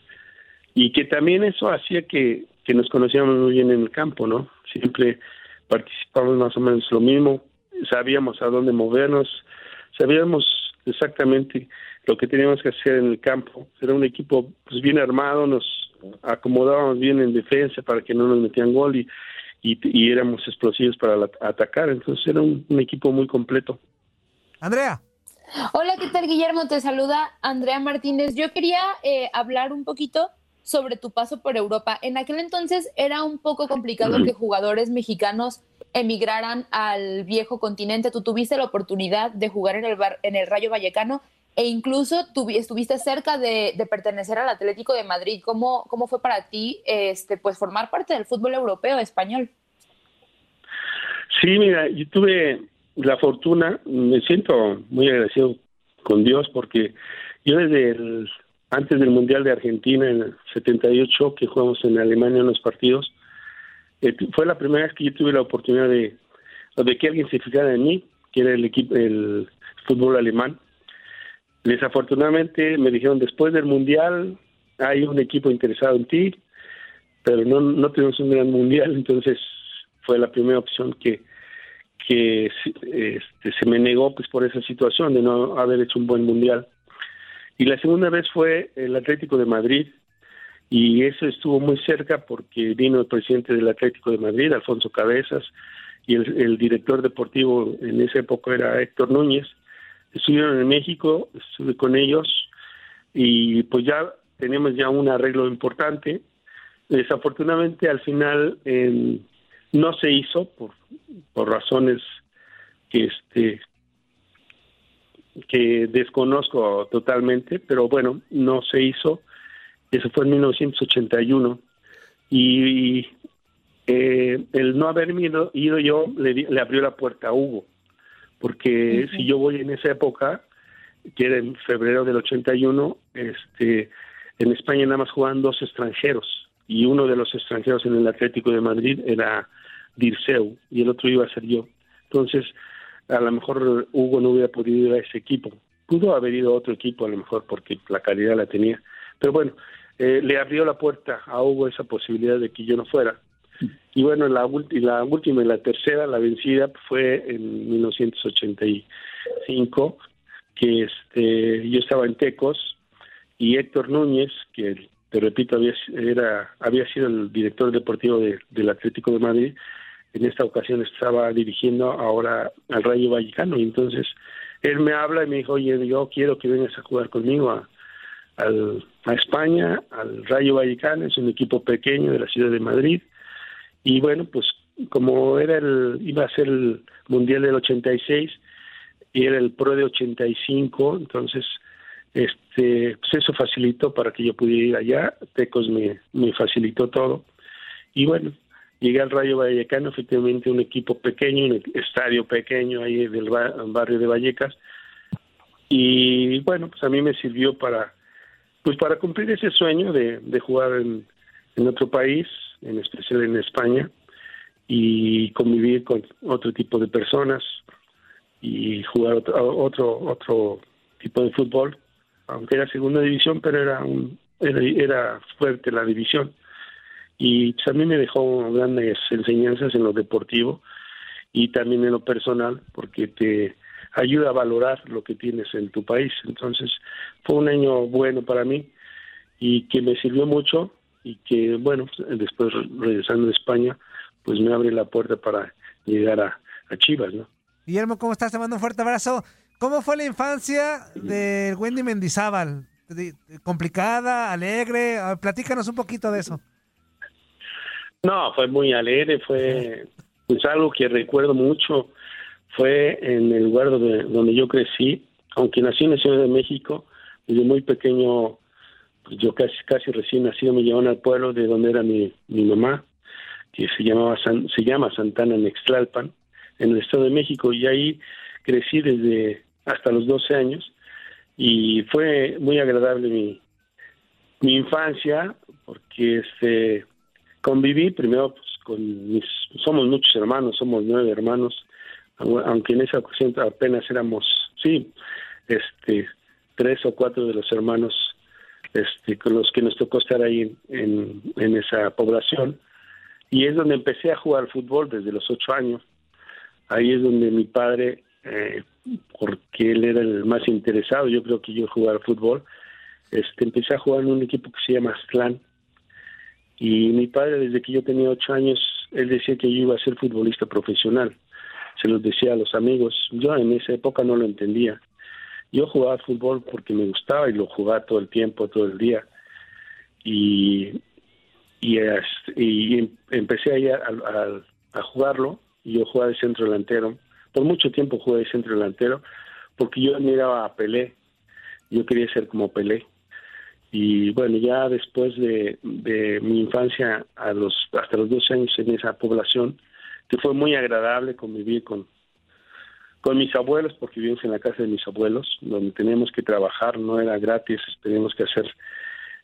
Y que también eso hacía que, que nos conocíamos muy bien en el campo, ¿no? Siempre participamos más o menos lo mismo, sabíamos a dónde movernos, sabíamos exactamente lo que teníamos que hacer en el campo. Era un equipo pues bien armado, nos acomodábamos bien en defensa para que no nos metían gol y, y, y éramos explosivos para la- atacar. Entonces era un, un equipo muy completo. Andrea. Hola, ¿qué tal, Guillermo? Te saluda Andrea Martínez. Yo quería eh, hablar un poquito sobre tu paso por Europa. En aquel entonces era un poco complicado que jugadores mexicanos emigraran al viejo continente. Tú tuviste la oportunidad de jugar en el, bar- en el Rayo Vallecano e incluso tuvi- estuviste cerca de, de pertenecer al Atlético de Madrid. ¿Cómo, cómo fue para ti este, pues, formar parte del fútbol europeo español? Sí, mira, yo tuve la fortuna, me siento muy agradecido con Dios porque yo desde el, antes del Mundial de Argentina en el 78 que jugamos en Alemania unos partidos, eh, fue la primera vez que yo tuve la oportunidad de que alguien se fijara en mí, que era el equipo, el fútbol alemán. Desafortunadamente me dijeron después del mundial hay un equipo interesado en ti, pero no, no tenemos un gran mundial, entonces fue la primera opción que, que este, se me negó pues por esa situación de no haber hecho un buen mundial. Y la segunda vez fue el Atlético de Madrid, y eso estuvo muy cerca porque vino el presidente del Atlético de Madrid, Alfonso Cabezas, y el, director deportivo en esa época era Héctor Núñez. Estuvieron en México, estuve con ellos y pues ya teníamos ya un arreglo importante. Desafortunadamente al final eh, no se hizo por, por razones que este que desconozco totalmente, pero bueno, no se hizo. Eso fue en 1981 y eh, el no haberme ido, ido yo le, le abrió la puerta a Hugo, porque si yo voy en esa época, que era en febrero del 81, este, en España nada más jugaban dos extranjeros y uno de los extranjeros en el Atlético de Madrid era Dirceu y el otro iba a ser yo. Entonces, a lo mejor Hugo no hubiera podido ir a ese equipo. Pudo haber ido a otro equipo a lo mejor porque la calidad la tenía. Pero bueno, eh, le abrió la puerta a Hugo esa posibilidad de que yo no fuera. Y bueno, la, ulti- la última y la tercera, la vencida, fue en 1985, que este, yo estaba en Tecos y Héctor Núñez, que te repito, había, era, había sido el director deportivo de- del Atlético de Madrid, en esta ocasión estaba dirigiendo ahora al Rayo Vallecano y entonces él me habla y me dijo, oye, yo quiero que vengas a jugar conmigo a, al- a España, al Rayo Vallecano, es un equipo pequeño de la ciudad de Madrid. Y bueno, pues como era el, iba a ser el Mundial del 86 y era el Pro de 85, entonces este pues eso facilitó para que yo pudiera ir allá, Tecos me, me facilitó todo. Y bueno, llegué al Rayo Vallecano, efectivamente un equipo pequeño, un estadio pequeño ahí del ba- barrio de Vallecas. Y bueno, pues a mí me sirvió para pues para cumplir ese sueño de, de jugar en, en otro país, en especial en España, y convivir con otro tipo de personas y jugar otro otro, otro tipo de fútbol, aunque era segunda división, pero era un, era, era fuerte la división. Y mí me dejó grandes enseñanzas en lo deportivo y también en lo personal, porque te ayuda a valorar lo que tienes en tu país. Entonces, fue un año bueno para mí y que me sirvió mucho y que, bueno, después regresando a España, pues me abre la puerta para llegar a, a Chivas, ¿no? Guillermo, ¿cómo estás? Te mando un fuerte abrazo. ¿Cómo fue la infancia de Wendy Mendizábal? ¿Complicada, alegre? Platícanos un poquito de eso. No, fue muy alegre, fue pues algo que recuerdo mucho. Fue en el lugar donde, donde yo crecí, aunque nací en la Ciudad de México, desde muy pequeño, pues yo casi casi recién nacido me llevaron al pueblo de donde era mi, mi mamá, que se llamaba San- se llama Santana Nextlalpan, en el Estado de México, y ahí crecí desde hasta los 12 años y fue muy agradable mi, mi infancia porque este conviví primero pues, con mis somos muchos hermanos somos nueve hermanos aunque en esa ocasión apenas éramos sí este tres o cuatro de los hermanos este con los que nos tocó estar ahí en, esa población. Y es donde empecé a jugar fútbol desde los ocho años. Ahí es donde mi padre eh, porque él era el más interesado yo creo que yo jugar fútbol este empecé a jugar en un equipo que se llama Aztlán. Y mi padre desde que yo tenía ocho años él decía que yo iba a ser futbolista profesional se los decía a los amigos yo en esa época no lo entendía. Yo jugaba fútbol porque me gustaba y lo jugaba todo el tiempo todo el día. Y y, em- empecé ahí a, a- jugarlo y yo jugaba de centro delantero. Por mucho tiempo jugué de centro delantero porque yo admiraba a Pelé. Yo quería ser como Pelé. Y bueno ya después de, de mi infancia a los hasta los 12 años en esa población que fue muy agradable convivir con con mis abuelos porque vivimos en la casa de mis abuelos donde teníamos que trabajar no era gratis teníamos que hacer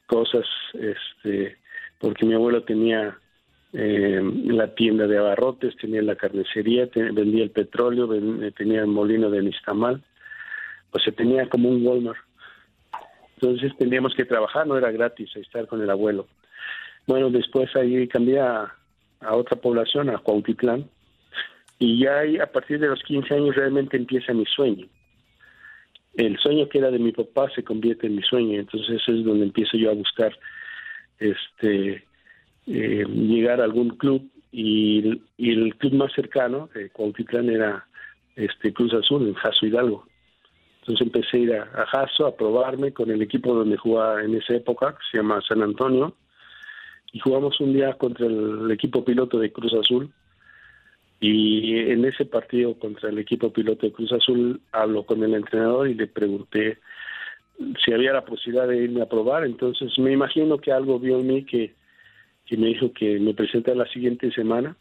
cosas este porque mi abuelo tenía eh, la tienda de abarrotes, tenía la carnicería, vendía el petróleo, ven- tenía el molino de Nistamal, o sea, tenía como un Walmart. Entonces teníamos que trabajar, no era gratis estar con el abuelo. Bueno, después ahí cambié a, a otra población, a Cuautitlán, y ya ahí, a partir de los 15 años realmente empieza mi sueño. El sueño que era de mi papá se convierte en mi sueño, entonces es donde empiezo yo a buscar este eh, llegar a algún club y, y el club más cercano de Cuautitlán era este Cruz Azul en Jaso Hidalgo. Entonces empecé a ir a, a Jaso a probarme con el equipo donde jugaba en esa época, que se llama San Antonio, y jugamos un día contra el, equipo piloto de Cruz Azul. Y en ese partido contra el equipo piloto de Cruz Azul hablo con el entrenador y le pregunté si había la posibilidad de irme a probar. Entonces me imagino que algo vio en mí que, que me dijo que me presenta la siguiente semana.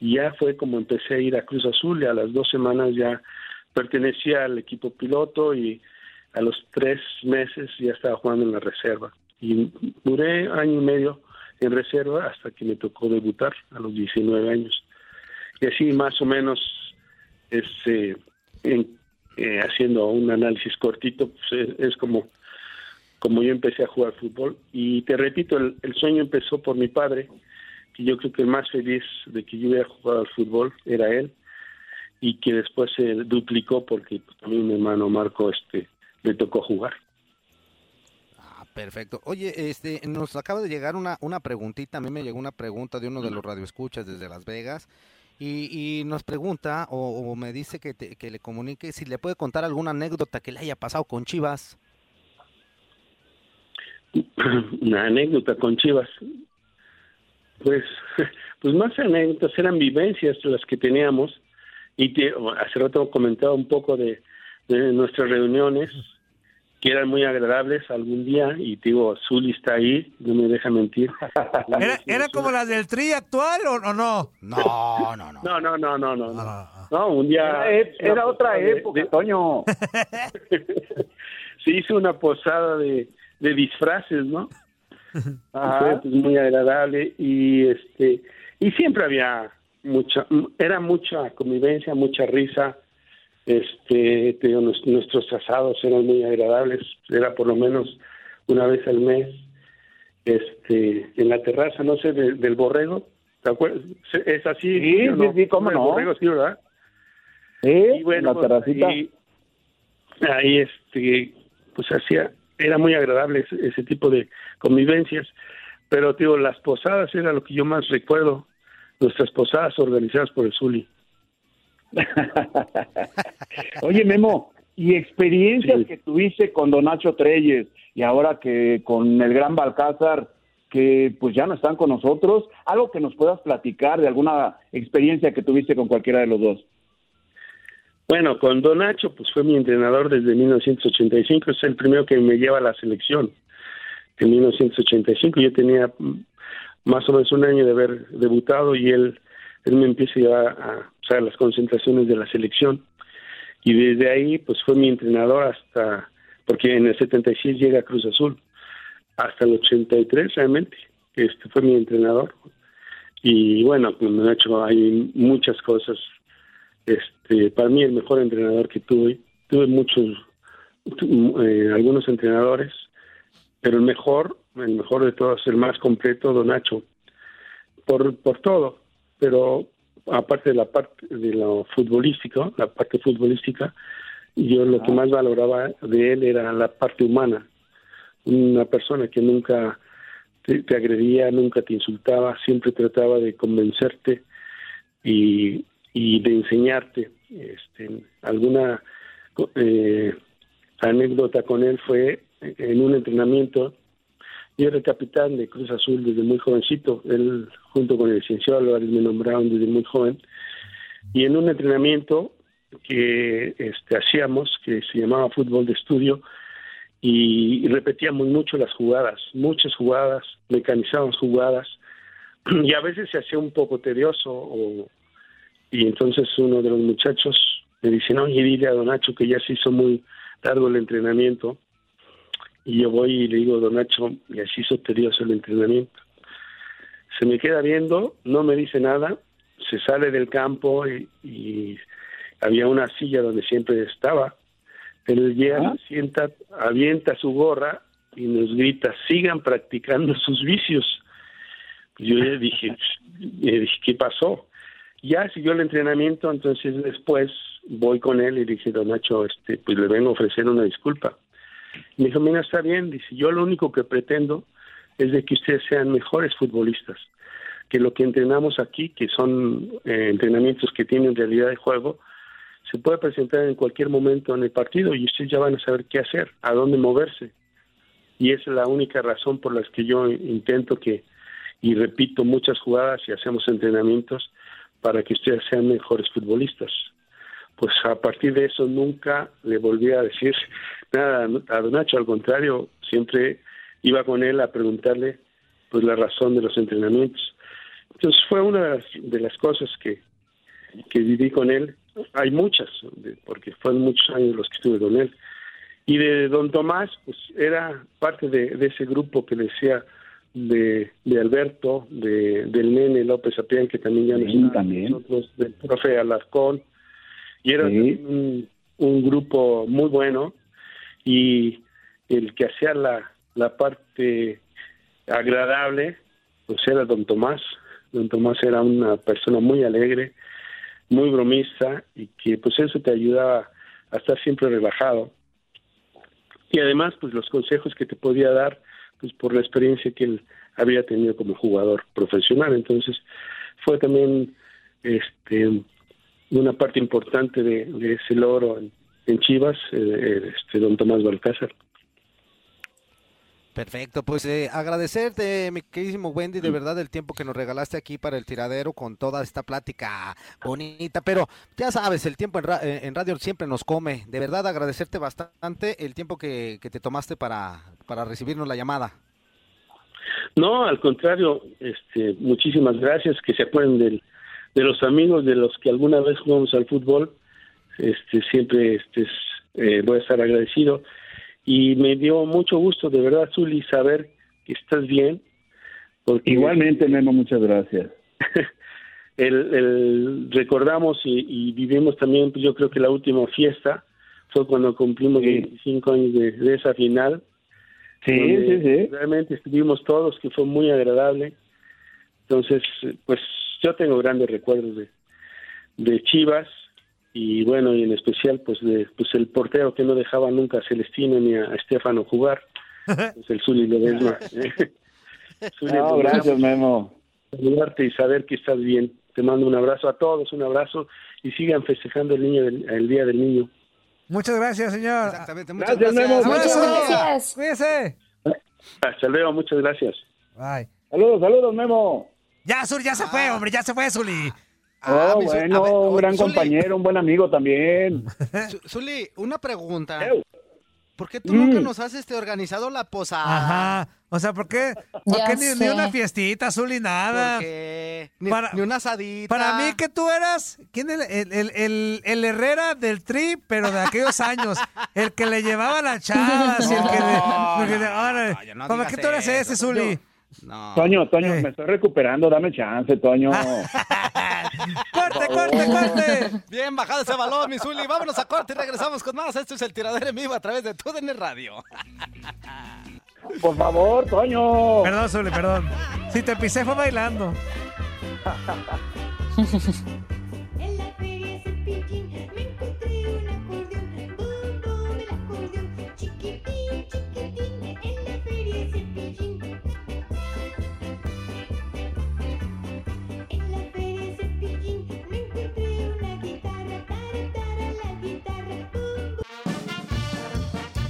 Y ya fue como empecé a ir a Cruz Azul y a las dos semanas ya pertenecía al equipo piloto y a los tres meses ya estaba jugando en la reserva. Y duré año y medio en reserva hasta que me tocó debutar a los 19 años. Y así más o menos, este, en- eh, haciendo un análisis cortito, pues es, como, como yo empecé a jugar fútbol. Y te repito, el, el sueño empezó por mi padre, que yo creo que el más feliz de que yo hubiera jugado al fútbol era él, y que después se duplicó porque también mi hermano Marco este, le tocó jugar. Perfecto. Oye, este, nos acaba de llegar una, una preguntita, a mí me llegó una pregunta de uno de los radioescuchas desde Las Vegas y, y nos pregunta o, o me dice que, te- que le comunique si le puede contar alguna anécdota que le haya pasado con Chivas. una anécdota con Chivas. Pues, pues más anécdotas eran vivencias las que teníamos y te, hace rato comentaba un poco de, de nuestras reuniones que eran muy agradables algún día y te digo, Zuli está ahí, no me deja mentir. ¿Era, era como la del tri actual o, o no? No, no, no. No, no, no, no, no. No, No, un día... Era, e- era otra de- época, de- Toño. se hizo una posada de, de disfraces, ¿no? Ajá. Fue pues, muy agradable y este y siempre había mucha era mucha convivencia, mucha risa. Este, te digo, nos- nuestros asados eran muy agradables, era por lo menos una vez al mes. Este, en la terraza, no sé, de- del borrego, ¿te acuerdas? Es así, Sí, o sí, sí, cómo El no. borrego, sí, ¿verdad? Y bueno, en la terracita. ahí, ahí, este, pues hacía, era muy agradable ese, ese tipo de convivencias, pero digo, las posadas era lo que yo más recuerdo, nuestras posadas organizadas por el Zuli. Oye, Memo, y experiencias que tuviste con Don Nacho Treyes y ahora que con el Gran Balcázar, que pues ya no están con nosotros, algo que nos puedas platicar de alguna experiencia que tuviste con cualquiera de los dos. Bueno, con Don Nacho, pues fue mi entrenador desde 1985, es el primero que me lleva a la selección. En 1985 yo tenía más o menos un año de haber debutado y él, él me empieza a, o sea, las concentraciones de la selección. Y desde ahí, pues fue mi entrenador hasta, porque en el 76 llega a Cruz Azul, hasta el 83 realmente, este fue mi entrenador. Y bueno, con Don Nacho hay muchas cosas este para mí el mejor entrenador que tuve tuve muchos eh, algunos entrenadores pero el mejor el mejor de todos el más completo Don Nacho por por todo pero aparte de la parte de lo futbolístico la parte futbolística yo lo que más valoraba de él era la parte humana una persona que nunca te, te agredía nunca te insultaba siempre trataba de convencerte y, y de enseñarte. Este, alguna eh, anécdota con él fue en un entrenamiento. Yo era capitán de Cruz Azul desde muy jovencito. Él, junto con el licenciado Álvarez, me nombraron desde muy joven. Y en un entrenamiento que este, hacíamos, que se llamaba fútbol de estudio, y, repetíamos mucho las jugadas, muchas jugadas, mecanizábamos jugadas, y a veces se hacía un poco tedioso y entonces uno de los muchachos me dice, no, y dile a Don Nacho que ya se hizo muy largo el entrenamiento. Y yo voy y le digo, Don Nacho, ya se hizo tedioso el entrenamiento. se me queda viendo, no me dice nada, se sale del campo y, y había una silla donde siempre estaba. Él llega, se sienta, avienta su gorra y nos grita, sigan practicando sus vicios. Yo le dije, le dije, ¿qué pasó? Ya siguió el entrenamiento, entonces después voy con él y dije, don Nacho, este, pues le vengo a ofrecer una disculpa. Me dijo, mira, está bien, dice, yo lo único que pretendo es de que ustedes sean mejores futbolistas, que lo que entrenamos aquí, que son eh, entrenamientos que tienen realidad de juego, se puede presentar en cualquier momento en el partido y ustedes ya van a saber qué hacer, a dónde moverse. Y esa es la única razón por la que yo intento que, y repito muchas jugadas y hacemos entrenamientos para que ustedes sean mejores futbolistas. Pues a partir de eso nunca le volví a decir nada a Don Nacho, al contrario, siempre iba con él a preguntarle pues la razón de los entrenamientos. Entonces fue una de las, de las cosas que, que viví con él. Hay muchas, porque fueron muchos años los que estuve con él. Y de don Tomás, pues era parte de, de ese grupo que decía de, de Alberto, de, del nene López Apián, que también ya no Sí, también. nosotros, del profe Alarcón. Y era Sí. un, un grupo muy bueno. Y el que hacía la, la parte agradable, pues era don Tomás. Don Tomás era una persona muy alegre, muy bromista y que pues eso te ayudaba a estar siempre relajado. Y además pues los consejos que te podía dar pues por la experiencia que él había tenido como jugador profesional. Entonces fue también este una parte importante de, de ese logro en, en Chivas, eh, este don Tomás Balcázar. Perfecto, pues eh, agradecerte, mi queridísimo Wendy, de verdad el tiempo que nos regalaste aquí para el tiradero con toda esta plática bonita, pero ya sabes, el tiempo en, ra- eh, en radio siempre nos come. De verdad agradecerte bastante el tiempo que, que te tomaste para, para recibirnos la llamada. No, al contrario, este, muchísimas gracias, que se acuerden del, de los amigos de los que alguna vez jugamos al fútbol, este, siempre este, es, eh, voy a estar agradecido. Y me dio mucho gusto, de verdad, Zuli, saber que estás bien. Porque Igualmente, Memo, muchas gracias. el, el- recordamos y, y vivimos también, pues, yo creo que la última fiesta fue cuando cumplimos 25 años de, de esa final. Sí, donde sí, sí. Realmente estuvimos todos, que fue muy agradable. Entonces, eh, pues yo tengo grandes recuerdos de, de Chivas y bueno, y en especial pues de pues el portero que no dejaba nunca a Celestino ni a Estefano jugar, pues el Zuli Ledesma. Zuli, No, gracias, Memo. saludarte y saber que estás bien. Te mando un abrazo a todos, un abrazo y sigan festejando el niño del- el día del niño. Muchas gracias, señor. Exactamente, muchas Gracias, gracias. Memo. Muchas gracias. Cuídese. Hasta luego, muchas gracias. Bye. Saludos, saludos, Memo. Ya, Zuli, ya se fue, hombre, ya se fue, Zuli. Oh, mi Zuli. bueno, ver, un gran Zuli. compañero, un buen amigo también. Zu- Zuli, una pregunta. ¿Por qué tú Mm. nunca nos has este, organizado la posada? Ajá. O sea, ¿por qué? ¿Por qué ni, una fiestita, Zuli, nada? Porque ni, Para- ni una asadita. Para mí que tú eras, ¿quién el, el, el, el- el Herrera del Tri, pero de aquellos años? El que le llevaba las chavas y el que le... porque le- órale. no ¿Para digas qué tú eres eso, ese, Zuli? Toño, Toño, me estoy recuperando, dame chance, Toño. ¡Corte, corte, corte! Bien bajado ese balón, mi Zuli. Vámonos a corte y regresamos con más. Esto es el tiradero en vivo a través de TUDN Radio. Por favor, Toño. Perdón, Zuli, perdón. Si te pisé fue bailando.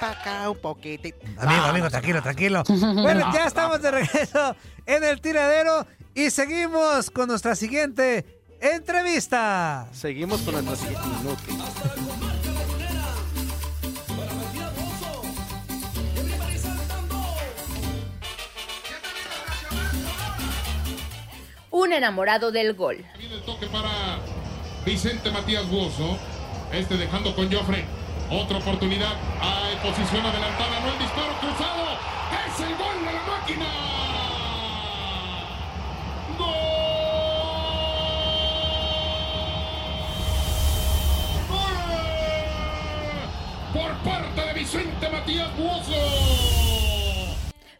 Para acá un poquito. Amigo, amigo, tranquilo, tranquilo. Bueno, ya estamos de regreso en el tiradero y seguimos con nuestra siguiente entrevista. Seguimos con nuestra siguiente inútil. Un enamorado del gol. El toque para Vicente Matías Buoso. Este dejando con Joffre. Otra oportunidad. Hay posición adelantada. No el disparo cruzado. Es el gol de la máquina. Por parte de Vicente Matías Buoso.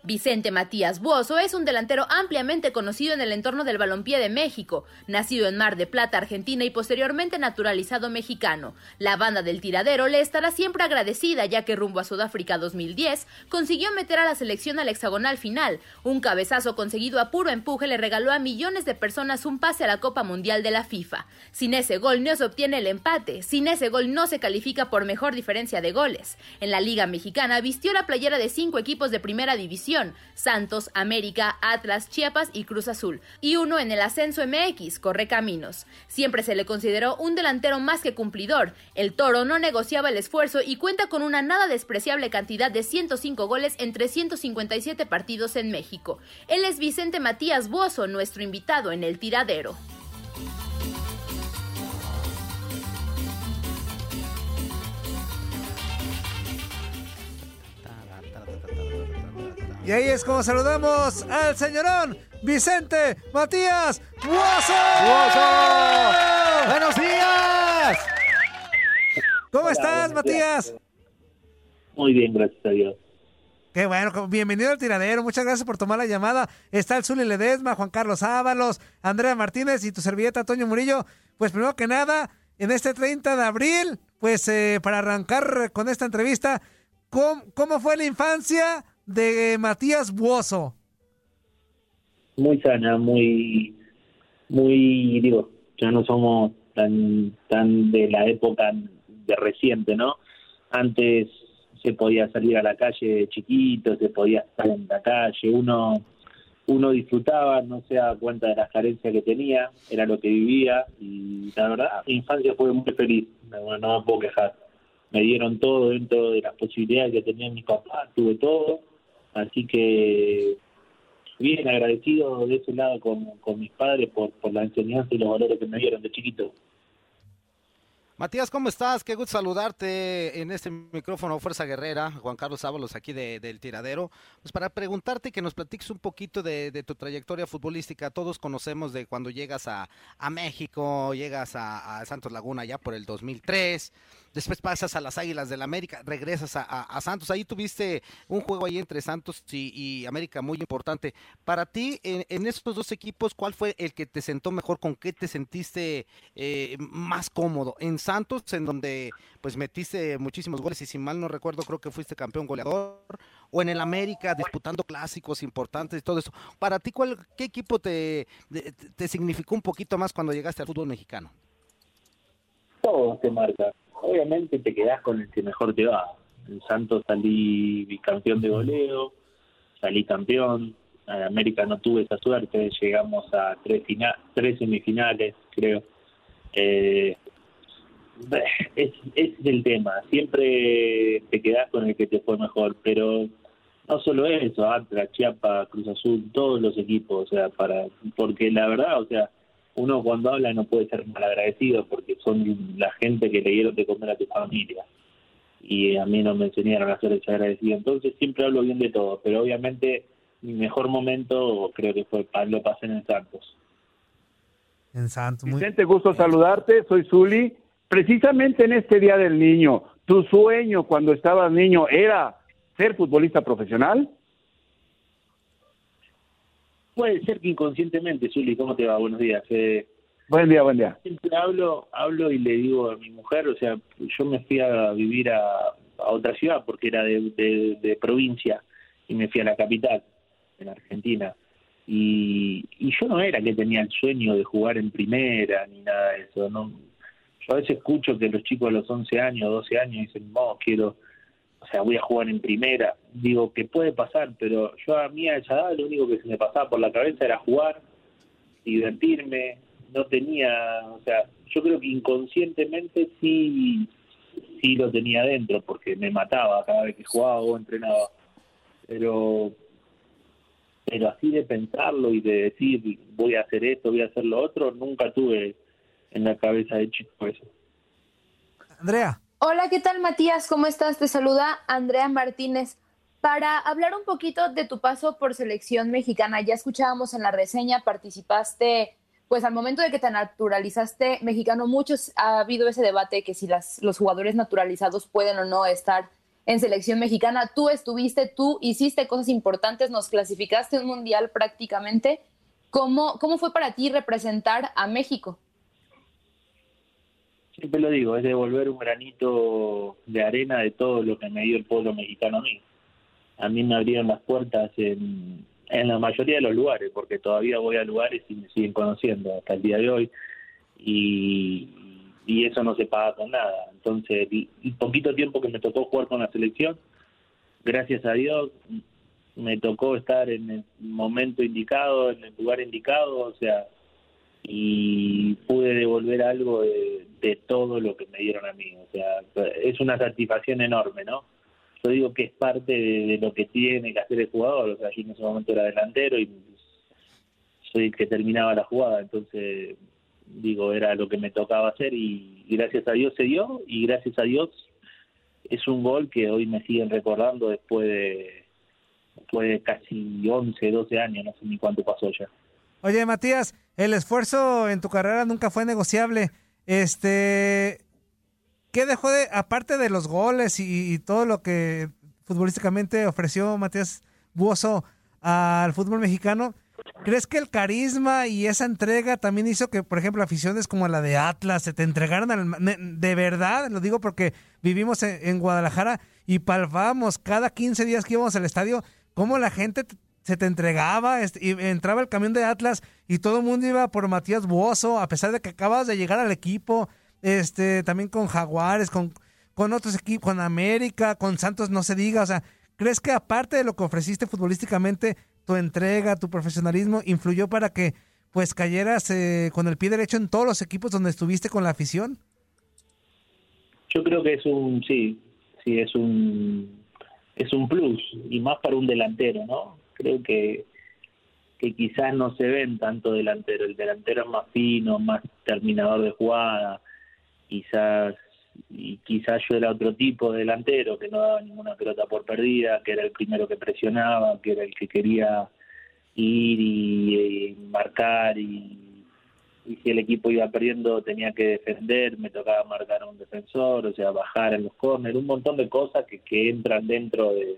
Vicente Matías Buoso es un delantero ampliamente conocido en el entorno del balompié de México, nacido en Mar de Plata, Argentina y posteriormente naturalizado mexicano. La banda del tiradero le estará siempre agradecida ya que rumbo a Sudáfrica 2010 consiguió meter a la selección al hexagonal final. Un cabezazo conseguido a puro empuje le regaló a millones de personas un pase a la Copa Mundial de la FIFA. Sin ese gol no se obtiene el empate, sin ese gol no se califica por mejor diferencia de goles. En la Liga Mexicana vistió la playera de cinco equipos de primera división Santos, América, Atlas, Chiapas y Cruz Azul, y uno en el ascenso MX, Correcaminos. Siempre se le consideró un delantero más que cumplidor. El Toro no negociaba el esfuerzo y cuenta con una nada despreciable cantidad de 105 goles en 357 partidos en México. Él es Vicente Matías Bozo, nuestro invitado en el tiradero. Y ahí es como saludamos al señorón Vicente Matías Buoso. ¡Buenos días! ¿Cómo Hola, estás, Matías? días. Muy bien, gracias a Dios. Qué bueno, bienvenido al tiradero, muchas gracias por tomar la llamada. Está el Zuli Ledesma, Juan Carlos Ábalos, Andrea Martínez y tu servilleta Toño Murillo. Pues primero que nada, en este 30 de abril, pues eh, para arrancar con esta entrevista, ¿cómo, cómo fue la infancia de Matías Buoso? Muy sana, muy, muy, digo, ya no somos tan, tan de la época de reciente, ¿no? Antes se podía salir a la calle de chiquito, se podía estar en la calle, uno, uno disfrutaba, no se daba cuenta de las carencias que tenía, era lo que vivía y la verdad, mi infancia fue muy feliz, no, no me puedo quejar. Me dieron todo dentro de las posibilidades que tenía mi papá, tuve todo, así que bien agradecido de ese lado con, con mis padres por, por la enseñanza y los valores que me dieron de chiquito. Matías, ¿cómo estás? Qué gusto saludarte en este micrófono Fuerza Guerrera, Juan Carlos Ábalos aquí de- del Tiradero. Pues para preguntarte que nos platiques un poquito de, de tu trayectoria futbolística. Todos conocemos de cuando llegas a, a México, llegas a, Santos Laguna ya por el 2003, después pasas a las Águilas del América, regresas a, Santos. Ahí tuviste un juego ahí entre Santos y, América muy importante. Para ti, en, en estos dos equipos, ¿cuál fue el que te sentó mejor? ¿Con qué te sentiste eh, más cómodo? En Santos, en donde pues metiste muchísimos goles y si mal no recuerdo, creo que fuiste campeón goleador. O en el América, disputando clásicos importantes y todo eso. Para ti, ¿cuál, ¿qué equipo te, te, significó un poquito más cuando llegaste al fútbol mexicano? Todo te marca. Obviamente te quedás con el que mejor te va. En Santos salí bicampeón de goleo, salí campeón. En América no tuve esa suerte, llegamos a tres, fina- tres semifinales, creo. Eh, es, ese es el tema, siempre te quedás con el que te fue mejor, pero no solo eso, Atlas, Chiapa, Cruz Azul, todos los equipos, o sea, para porque la verdad, o sea, uno cuando habla no puede ser mal agradecido porque son la gente que le dieron de comer a tu familia y a mí no me enseñaron a ser agradecido, entonces siempre hablo bien de todo, pero obviamente mi mejor momento creo que fue lo pasé en el Santos. En Santos, muy... Vicente, gusto saludarte, soy Zuli. Precisamente en este Día del Niño, ¿tu sueño cuando estabas niño era ser futbolista profesional? Puede ser que inconscientemente, Zuli, ¿cómo te va? Buenos días. Eh, Buen día, buen día. siempre hablo, hablo y le digo a mi mujer, o sea, yo me fui a vivir a, a otra ciudad porque era de, de- de provincia y me fui a la capital, en Argentina. Y, y yo no era que tenía el sueño de jugar en primera ni nada de eso. No, yo a veces escucho que los chicos a los 11 años, 12 años dicen, no, quiero, o sea, voy a jugar en primera. Digo que puede pasar, pero yo a mí a esa edad lo único que se me pasaba por la cabeza era jugar, divertirme. No tenía, o sea, yo creo que inconscientemente sí, sí lo tenía dentro, porque me mataba cada vez que jugaba o entrenaba. Pero, pero así de pensarlo y de decir voy a hacer esto, voy a hacer lo otro, nunca tuve en la cabeza de chico eso. Andrea. Hola, ¿qué tal Matías? ¿Cómo estás? Te saluda Andrea Martínez. Para hablar un poquito de tu paso por selección mexicana, ya escuchábamos en la reseña, participaste, pues al momento de que te naturalizaste mexicano, muchos ha habido ese debate que si las, los jugadores naturalizados pueden o no estar en selección mexicana. Tú estuviste, tú hiciste cosas importantes, nos clasificaste un mundial prácticamente. ¿Cómo, cómo fue para ti representar a México? Siempre lo digo, es devolver un granito de arena de todo lo que me dio el pueblo mexicano a mí. A mí me abrieron las puertas en, en la mayoría de los lugares, porque todavía voy a lugares y me siguen conociendo hasta el día de hoy. Y, y eso no se paga con nada. Entonces, el, poquito tiempo que me tocó jugar con la selección, gracias a Dios, me tocó estar en el momento indicado, en el lugar indicado, o sea, y pude devolver algo de, de todo lo que me dieron a mí. O sea, es una satisfacción enorme, ¿no? Yo digo que es parte de, lo que tiene que hacer el jugador. O sea, yo en ese momento era delantero y soy el que terminaba la jugada. Entonces, digo, era lo que me tocaba hacer y, y gracias a Dios se dio y gracias a Dios es un gol que hoy me siguen recordando después de, después de casi 11, 12 años, no sé ni cuánto pasó ya. Oye, Matías, el esfuerzo en tu carrera nunca fue negociable. Este, ¿qué dejó de, aparte de los goles y, y todo lo que futbolísticamente ofreció Matías Buoso al fútbol mexicano? ¿Crees que el carisma y esa entrega también hizo que, por ejemplo, aficiones como la de Atlas se te entregaran al, de verdad? Lo digo porque vivimos en, en Guadalajara y palpábamos cada 15 días que íbamos al estadio cómo la gente se te entregaba este, y entraba el camión de Atlas y todo el mundo iba por Matías Buoso, a pesar de que acabas de llegar al equipo, este también con Jaguares, con, con otros equipos, con América, con Santos, no se diga, o sea, ¿crees que aparte de lo que ofreciste futbolísticamente, tu entrega, tu profesionalismo influyó para que pues cayeras eh, con el pie derecho en todos los equipos donde estuviste con la afición? Yo creo que es un, sí, sí, es un, es un plus y más para un delantero, ¿no? Creo que, que quizás no se ven tanto delantero. El delantero es más fino, más terminador de jugada, quizás y quizás yo era otro tipo de delantero que no daba ninguna pelota por perdida, que era el primero que presionaba, que era el que quería ir y, marcar y, y si el equipo iba perdiendo tenía que defender, me tocaba marcar a un defensor, o sea, bajar en los corners, un montón de cosas que, que entran dentro de,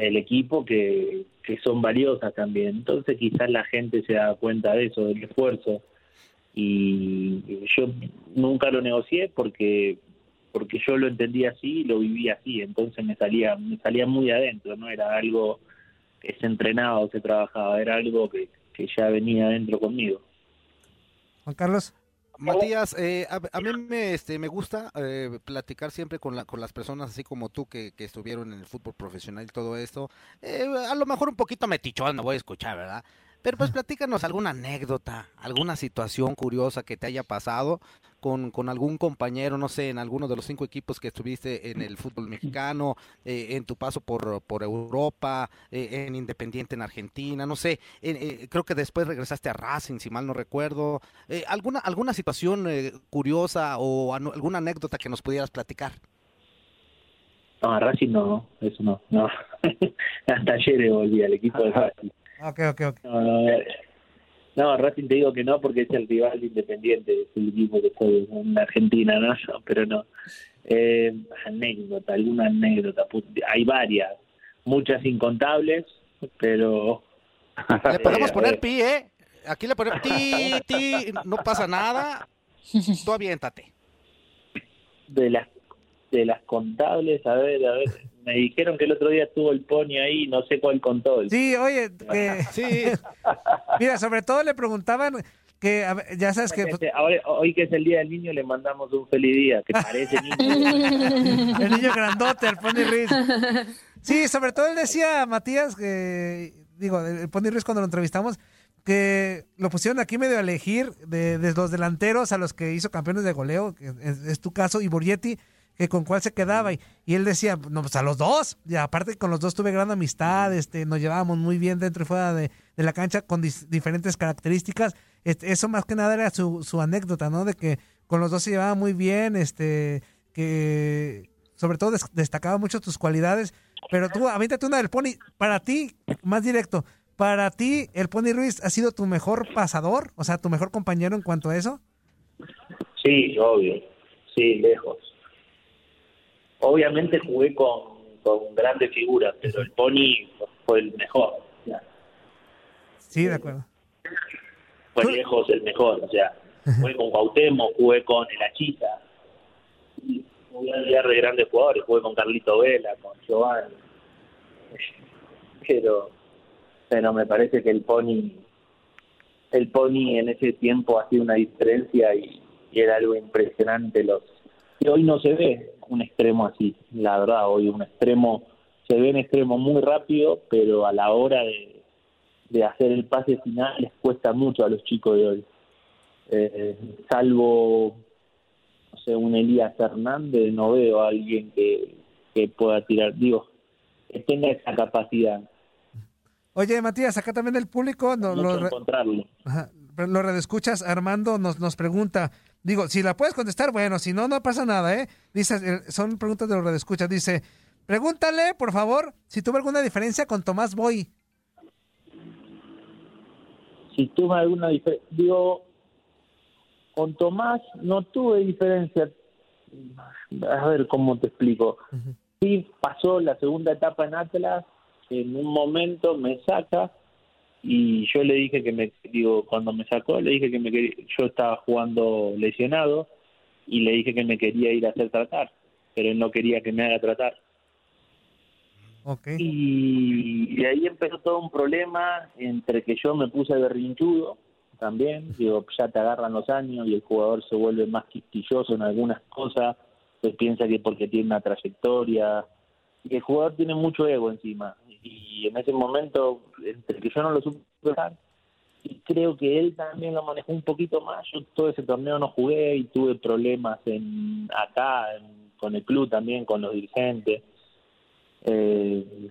del equipo que, que son valiosas también. Entonces quizás la gente se da cuenta de eso, del esfuerzo. Y yo nunca lo negocié porque porque yo lo entendía así y lo vivía así, entonces me salía me salía muy adentro, no era algo que se entrenaba o se trabajaba, era algo que, que ya venía adentro conmigo. Juan Carlos. Matías, eh, a, a mí me, este, me gusta eh, platicar siempre con, la, con las personas así como tú que, que estuvieron en el fútbol profesional y todo esto. Eh, a lo mejor un poquito metichón me voy a escuchar, ¿verdad? Pero pues platícanos alguna anécdota, alguna situación curiosa que te haya pasado con, con algún compañero, no sé, en alguno de los cinco equipos que estuviste en el fútbol mexicano, eh, en tu paso por, por Europa, eh, en Independiente en Argentina, no sé, eh, eh, creo que después regresaste a Racing, si mal no recuerdo. Eh, ¿alguna, ¿Alguna situación eh, curiosa o alguna anécdota que nos pudieras platicar? No, a Racing no, eso no, no. Hasta ayer volví al equipo de Racing. Ok, ok, ok. No, no, eh, no, Racing te digo que no porque es el rival de Independiente, es el equipo que estoy en Argentina, ¿no? No, pero no. Eh, anécdota, alguna anécdota, put- hay varias, muchas incontables, pero... Le podemos Eh, poner ver, pi, ¿eh? Aquí le ponemos ti, ti, no pasa nada. Tú aviéntate. de las de las contables, a ver, a ver, me dijeron que el otro día estuvo el pony ahí, no sé cuál contó. El... Sí, oye, eh, mira, sobre todo le preguntaban que a ver, ya sabes que... Ahora, hoy que es el Día del Niño, le mandamos un feliz día, que parece niño. el niño grandote, el Pony Ruiz. Sí, sobre todo él decía, Matías, que, digo, el Pony Ruiz cuando lo entrevistamos, que lo pusieron aquí medio a elegir de, de los delanteros a los que hizo campeones de goleo, que es, es tu caso, y Borgetti, que con cuál se quedaba. Y, y él decía, no, pues a los dos. Y aparte con los dos tuve gran amistad, este, nos llevábamos muy bien dentro y fuera de, de la cancha con dis- diferentes características. Este, eso más que nada era su, su anécdota, ¿no? De que con los dos se llevaba muy bien, este, que sobre todo des- destacaba mucho tus cualidades. Pero tú, avéntate una del Pony. Para ti, más directo, para ti, el Pony Ruiz ha sido tu mejor pasador, o sea, tu mejor compañero en cuanto a eso. Sí, obvio. Sí, lejos. Obviamente jugué con, con grandes figuras, pero el Pony fue el mejor. ya. Sí, de acuerdo. Fue lejos el mejor. O sea, jugué con Cuauhtémoc, jugué con el Achita. Y Jugué a olvidar de grandes jugadores. Jugué con Carlito Vela, con Giovanni. Pero, pero me parece que el Pony el Pony en ese tiempo hacía una diferencia y, y era algo impresionante los y hoy no se ve un extremo así la verdad hoy un extremo se ve un extremo muy rápido pero a la hora de, de hacer el pase final les cuesta mucho a los chicos de hoy Eh, salvo no sé un Elías Hernández no veo a alguien que, que pueda tirar digo que tenga esa capacidad Oye, Matías, acá también el público no, lo, re- encontrarlo ajá, lo redescuchas. Armando nos, nos pregunta, digo, si la puedes contestar, bueno, si no, no pasa nada, ¿eh? Dice, eh, son preguntas de los redescuchas. Dice, pregúntale, por favor, si tuvo alguna diferencia con Tomás Boy. si tuve alguna diferencia. Digo, con Tomás no tuve diferencia. A ver cómo te explico. Sí pasó la segunda etapa en Atlas, en un momento me saca y yo le dije que me, digo, cuando me sacó, le dije que me quería, yo estaba jugando lesionado y le dije que me quería ir a hacer tratar, pero él no quería que me haga tratar. Y de ahí empezó todo un problema entre que yo me puse berrinchudo también, digo, ya te agarran los años y el jugador se vuelve más quisquilloso en algunas cosas, pues piensa que porque tiene una trayectoria, y el jugador tiene mucho ego encima, y en ese momento, entre que yo no lo supe y creo que él también lo manejó un poquito más, yo todo ese torneo no jugué y tuve problemas en acá, en- con el club también, con los dirigentes, eh,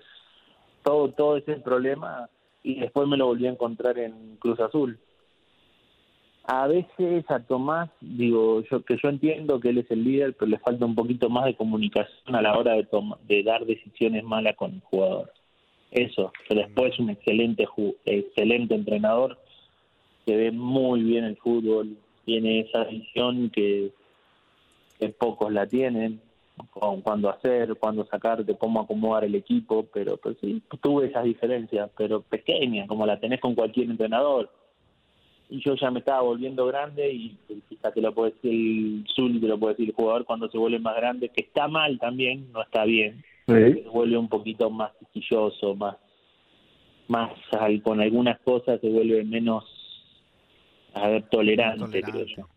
todo todo ese problema y después me lo volví a encontrar en Cruz Azul. A veces a Tomás, digo, yo que yo entiendo que él es el líder, pero le falta un poquito más de comunicación a la hora de, toma- de dar decisiones malas con el jugador. Eso, pero después es un excelente excelente entrenador que ve muy bien el fútbol, tiene esa visión que, que pocos la tienen, con cuándo hacer, cuándo sacarte, cómo acomodar el equipo, pero pues sí, tuve esas diferencias, pero pequeñas, como la tenés con cualquier entrenador. Y yo ya me estaba volviendo grande y pues, quizá te lo puede decir el Zul, te lo puede decir el jugador cuando se vuelve más grande, que está mal también, no está bien, se vuelve un poquito más quisquilloso, más, más al- con algunas cosas se vuelve menos a ver, tolerante, creo yo.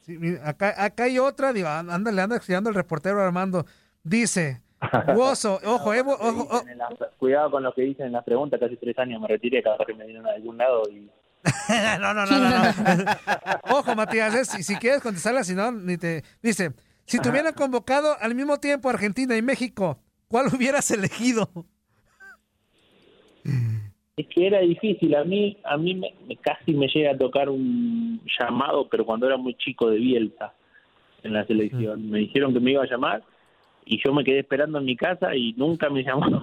Sí, mira, acá, acá hay otra, digo, á- ándale, anda estudiando el reportero Armando. Dice, Woso, ojo, eh, ojo, ojo. Cuidado con lo que dicen en las preguntas, casi tres años me retiré, cada vez que me dieron a algún lado y no, no, no, no, no. Ojo, Matías, eh, si, si quieres contestarla, si no, ni te... Dice, si te hubieran convocado al mismo tiempo Argentina y México, ¿cuál hubieras elegido? Es que era difícil, a mí a mí me, me- casi me llega a tocar un llamado, pero cuando era muy chico de Bielsa en la selección. Me dijeron que me iba a llamar y yo me quedé esperando en mi casa y nunca me llamó.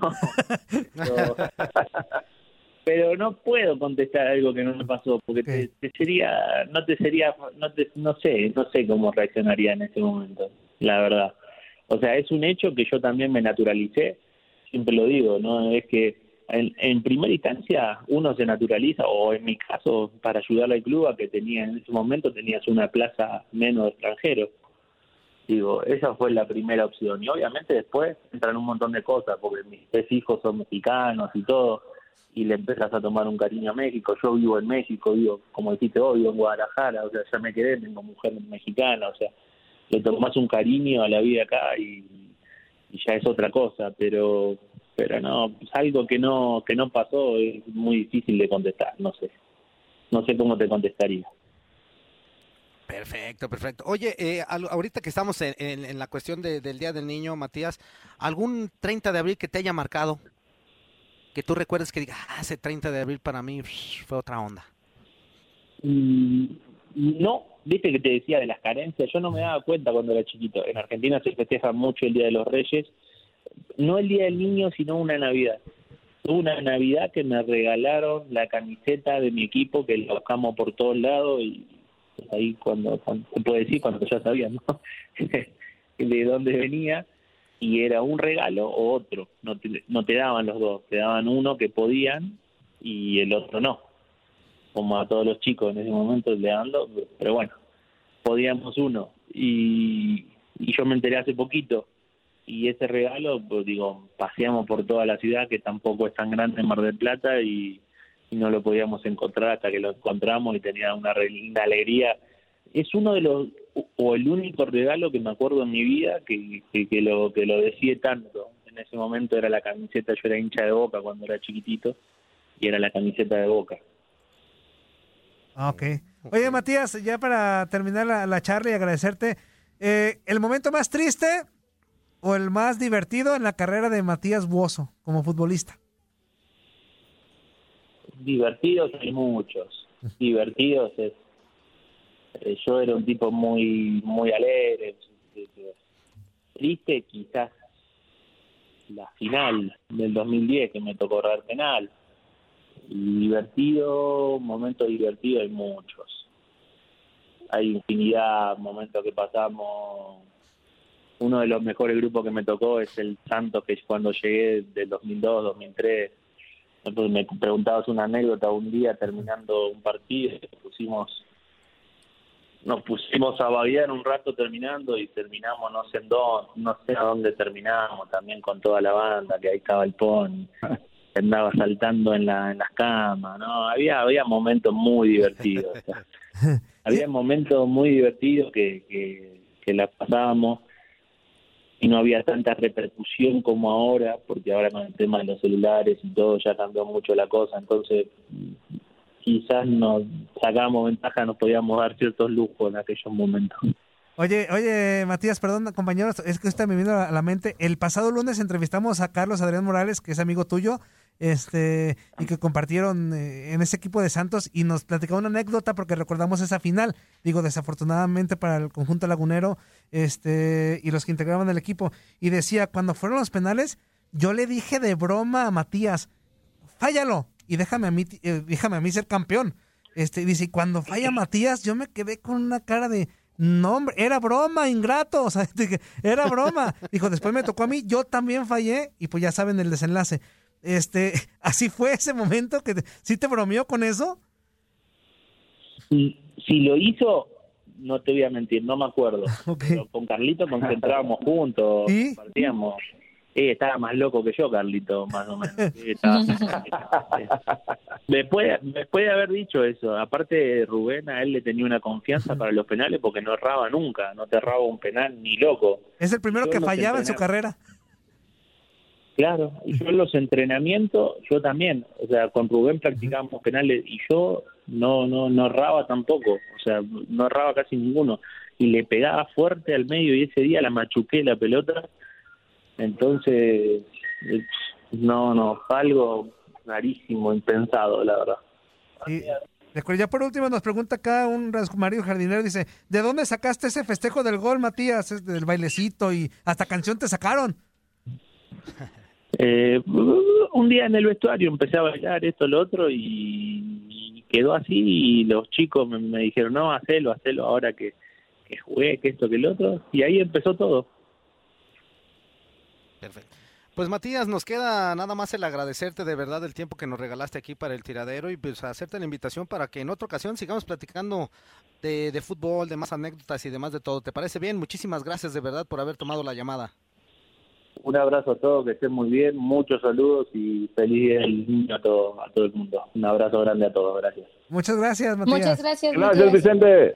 Pero, no puedo contestar algo que no me pasó porque te, te sería no te sería no te, no sé, no sé cómo reaccionaría en ese momento, la verdad. O sea, es un hecho que yo también me naturalicé, siempre lo digo, ¿no? Es que en, en primera instancia uno se naturaliza, o en mi caso, para ayudar al club a que tenía en ese momento tenías una plaza menos de extranjeros. Digo, esa fue la primera opción. Y obviamente después entran un montón de cosas, porque mis tres hijos son mexicanos y todo. Y le empezás a tomar un cariño a México. Yo vivo en México, vivo, como dijiste vos, vivo en Guadalajara, o sea, ya me quedé, tengo mujer mexicana, o sea, le tomás un cariño a la vida acá y, ya es otra cosa, pero pero no, es algo que no que no pasó, es muy difícil de contestar, no sé. No sé cómo te contestaría. Perfecto, perfecto. Oye, eh, ahorita que estamos en, la cuestión de- del Día del Niño, Matías, ¿algún 30 de abril que te haya marcado? Que tú recuerdes que diga, ah, ese 30 de abril para mí fue otra onda. Mm, No, viste que te decía de las carencias, yo no me daba cuenta cuando era chiquito. En Argentina se festeja mucho el Día de los Reyes, no el Día del Niño, sino una Navidad. Una Navidad que me regalaron la camiseta de mi equipo, que la buscamos por todos lados y ahí cuando, se puede decir, cuando ya sabían, ¿no? de dónde venía y era un regalo o otro, no te, no te daban los dos, te daban uno que podían y el otro no como a todos los chicos en ese momento le dando, pero bueno, podíamos uno. Y, y yo me enteré hace poquito. Y ese regalo, pues digo, paseamos por toda la ciudad, que tampoco es tan grande en Mar del Plata, y, y no lo podíamos encontrar hasta que lo encontramos y tenía una linda alegría. Es uno de los, o el único regalo que me acuerdo en mi vida que, que, que lo, que lo deseé tanto. En ese momento era la camiseta, yo era hincha de boca cuando era chiquitito, y era la camiseta de boca. Ah, Ok. Oye, Matías, ya para terminar la, la charla y agradecerte, eh, ¿el momento más triste o el más divertido en la carrera de Matías Buoso como futbolista? divertidos hay muchos divertidos es eh, yo era un tipo muy muy alegre triste quizás la final del 2010 que me tocó errar penal. Y divertido momentos divertidos hay muchos. Hay infinidad momentos que pasamos. Uno de los mejores grupos que me tocó es el Santos que cuando llegué del 2002 2003 entonces me preguntabas una anécdota un día terminando un partido, pusimos, nos pusimos a babear un rato terminando y terminamos no sé en dónde, no sé a dónde terminamos, también con toda la banda, que ahí estaba el pony, andaba saltando en la, en las camas, no, había, había momentos muy divertidos, o sea, había momentos muy divertidos que, que, que la pasábamos y no había tanta repercusión como ahora, porque ahora con el tema de los celulares y todo ya cambió mucho la cosa, entonces quizás nos sacábamos ventaja, nos podíamos dar ciertos lujos en aquellos momentos. Oye, oye, Matías, perdón, compañeros, es que está me vino a la mente. El pasado lunes entrevistamos a Carlos Adrián Morales, que es amigo tuyo, este, y que compartieron eh, en ese equipo de Santos y nos platicó una anécdota porque recordamos esa final. Digo, desafortunadamente para el conjunto lagunero, este, y los que integraban el equipo. Y decía, cuando fueron los penales, yo le dije de broma a Matías, fállalo y déjame a mí, eh, déjame a mí ser campeón. Este, dice, y cuando falla Matías, yo me quedé con una cara de, no, hombre, era broma, ingrato, o sea, era broma. Dijo, después me tocó a mí, yo también fallé, y pues ya saben el desenlace. Este, así fue ese momento que, te- ¿sí te bromeó con eso? Si, si lo hizo, no te voy a mentir, no me acuerdo. Pero con Carlito concentrábamos juntos, compartíamos. Eh, estaba más loco que yo, Carlito, más o menos. Sí, estaba- después, después de haber dicho eso, aparte Rubén, a él le tenía una confianza para los penales porque no erraba nunca, no te erraba un penal ni loco. Es el primero Yo que fallaba en su carrera. Claro, y yo en los entrenamientos, yo también, o sea, con Rubén practicábamos penales y yo no no no erraba tampoco, o sea, no erraba casi ninguno y le pegaba fuerte al medio y ese día la machuqué la pelota, entonces no no algo rarísimo, impensado, la verdad. Y, ya por último nos pregunta acá un Mario Jardinero, dice, ¿de dónde sacaste ese festejo del gol, Matías? Es del bailecito y hasta canción te sacaron. Eh, un día en el vestuario empecé a bailar esto, lo otro y, y quedó así y los chicos me, me dijeron, no, hacelo, hacelo ahora que, que jugué, que esto, que el otro y ahí empezó todo. Pues Matías, nos queda nada más el agradecerte de verdad el tiempo que nos regalaste aquí para el tiradero y pues hacerte la invitación para que en otra ocasión sigamos platicando de, de fútbol, de más anécdotas y demás de todo. ¿Te parece bien? Muchísimas gracias de verdad por haber tomado la llamada. Un abrazo a todos, que estén muy bien, muchos saludos y feliz día del niño a todo, a todo el mundo. Un abrazo grande a todos, gracias. Muchas gracias, Matías. Muchas gracias, Gracias. Vicente.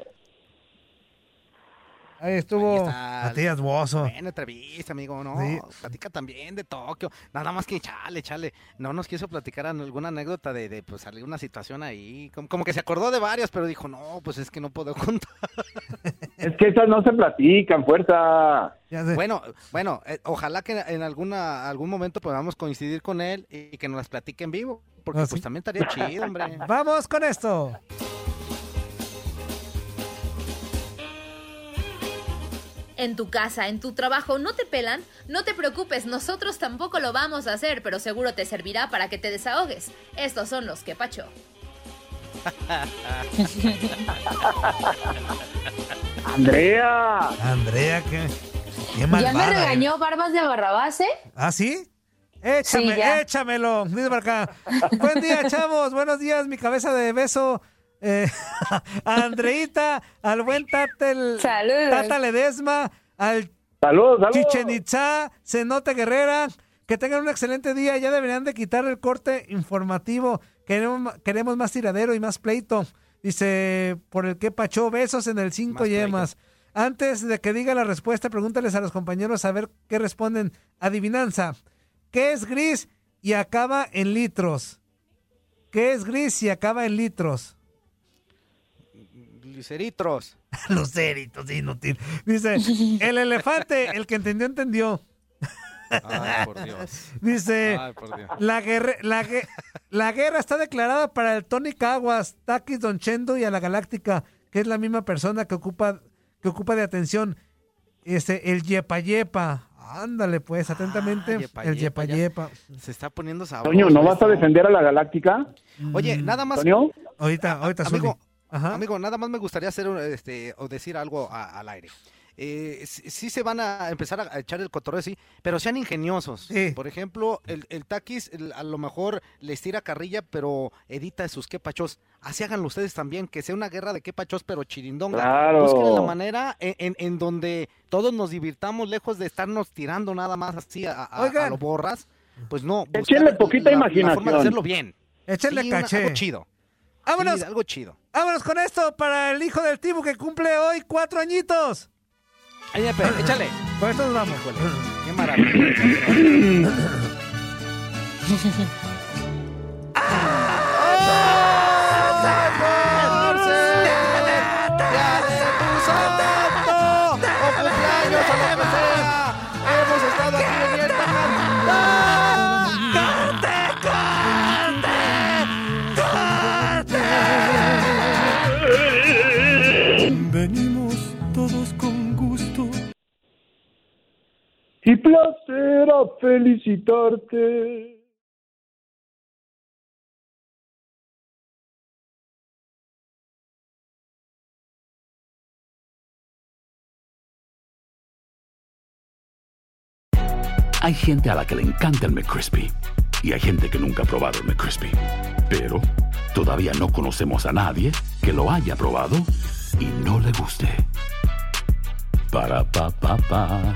Ahí estuvo está. Matías Bozo. Buena entrevista, amigo, ¿no? Sí. Platica también de Tokio. Nada más que chale, chale. No nos quiso platicar alguna anécdota de, de pues, salir una situación ahí. Como, como que se acordó de varias, pero dijo, no, pues es que no puedo contar. Es que esas no se platican, fuerza. Bueno, bueno, eh, ojalá que en alguna algún momento podamos coincidir con él y que nos las platique en vivo. Porque Ah, pues sí. también estaría chido, hombre. Vamos con esto. En tu casa, en tu trabajo, ¿no te pelan? No te preocupes, nosotros tampoco lo vamos a hacer, pero seguro te servirá para que te desahogues. Estos son los que pacho. Andrea. Andrea, qué, qué Ya me malvada. regañó Barbas de Barrabás, ¿eh? ¿Ah, sí? Échame, Sí, échamelo. Dice por acá. Buen día, chavos. Buenos días, mi cabeza de beso. Eh, a Andreita, al buen Tatel. Tata Ledesma, al saludos. Chichen Itza, Cenote Guerrera. Que tengan un excelente día. Ya deberían de quitar el corte informativo. Queremos, queremos más tiradero y más pleito. Dice, por el que pachó, besos en el cinco Más pleito. yemas. Antes de que diga la respuesta, pregúntales a los compañeros a ver qué responden. Adivinanza. ¿Qué es gris y acaba en litros? ¿Qué es gris y acaba en litros? Gliceritros. Luceritos, inútil. Dice, el elefante, el que entendió, entendió. Ay, por Dios. Dice, Ay, por Dios. la, guerra, la, gue- la guerra está declarada para el Tony Caguas, Takis Don Chendo y a la Galáctica, que es la misma persona que ocupa, que ocupa de atención. Este, el Yepa Yepa. Ándale, pues, atentamente. Yepa el Yepa, Yepa. Se está poniendo sabroso. Toño, ¿no vas a defender a la Galáctica? Oye, nada más. Toño. Ahorita, ahorita, Zuli. Amigo, Ajá. amigo, nada más me gustaría hacer un, este, o decir algo a- al aire. Eh, sí, sí se van a empezar a echar el cotorreo, sí, pero sean ingeniosos. Por ejemplo, el, el Taquis el- a lo mejor les tira carrilla, pero edita sus quepachos. Así háganlo ustedes también, que sea una guerra de quepachos, pero chirindonga. Claro. Busquen la manera en, en- en donde todos nos divirtamos, lejos de estarnos tirando nada más así a, a- a Oigan. lo borras. Pues no, Échenle poquita la- la forma imaginación. de hacerlo bien. Échenle Sí, una- caché. algo chido. Vámonos. Sí, algo chido. Vámonos con esto para el hijo del Tibu que cumple hoy cuatro añitos. Ay, échale. Con esto nos vamos. Qué maravilla. o Y placer a felicitarte. Hay gente a la que le encanta el McCrispy y hay gente que nunca ha probado el McCrispy. Pero todavía no conocemos a nadie que lo haya probado y no le guste. Para pa pa pa.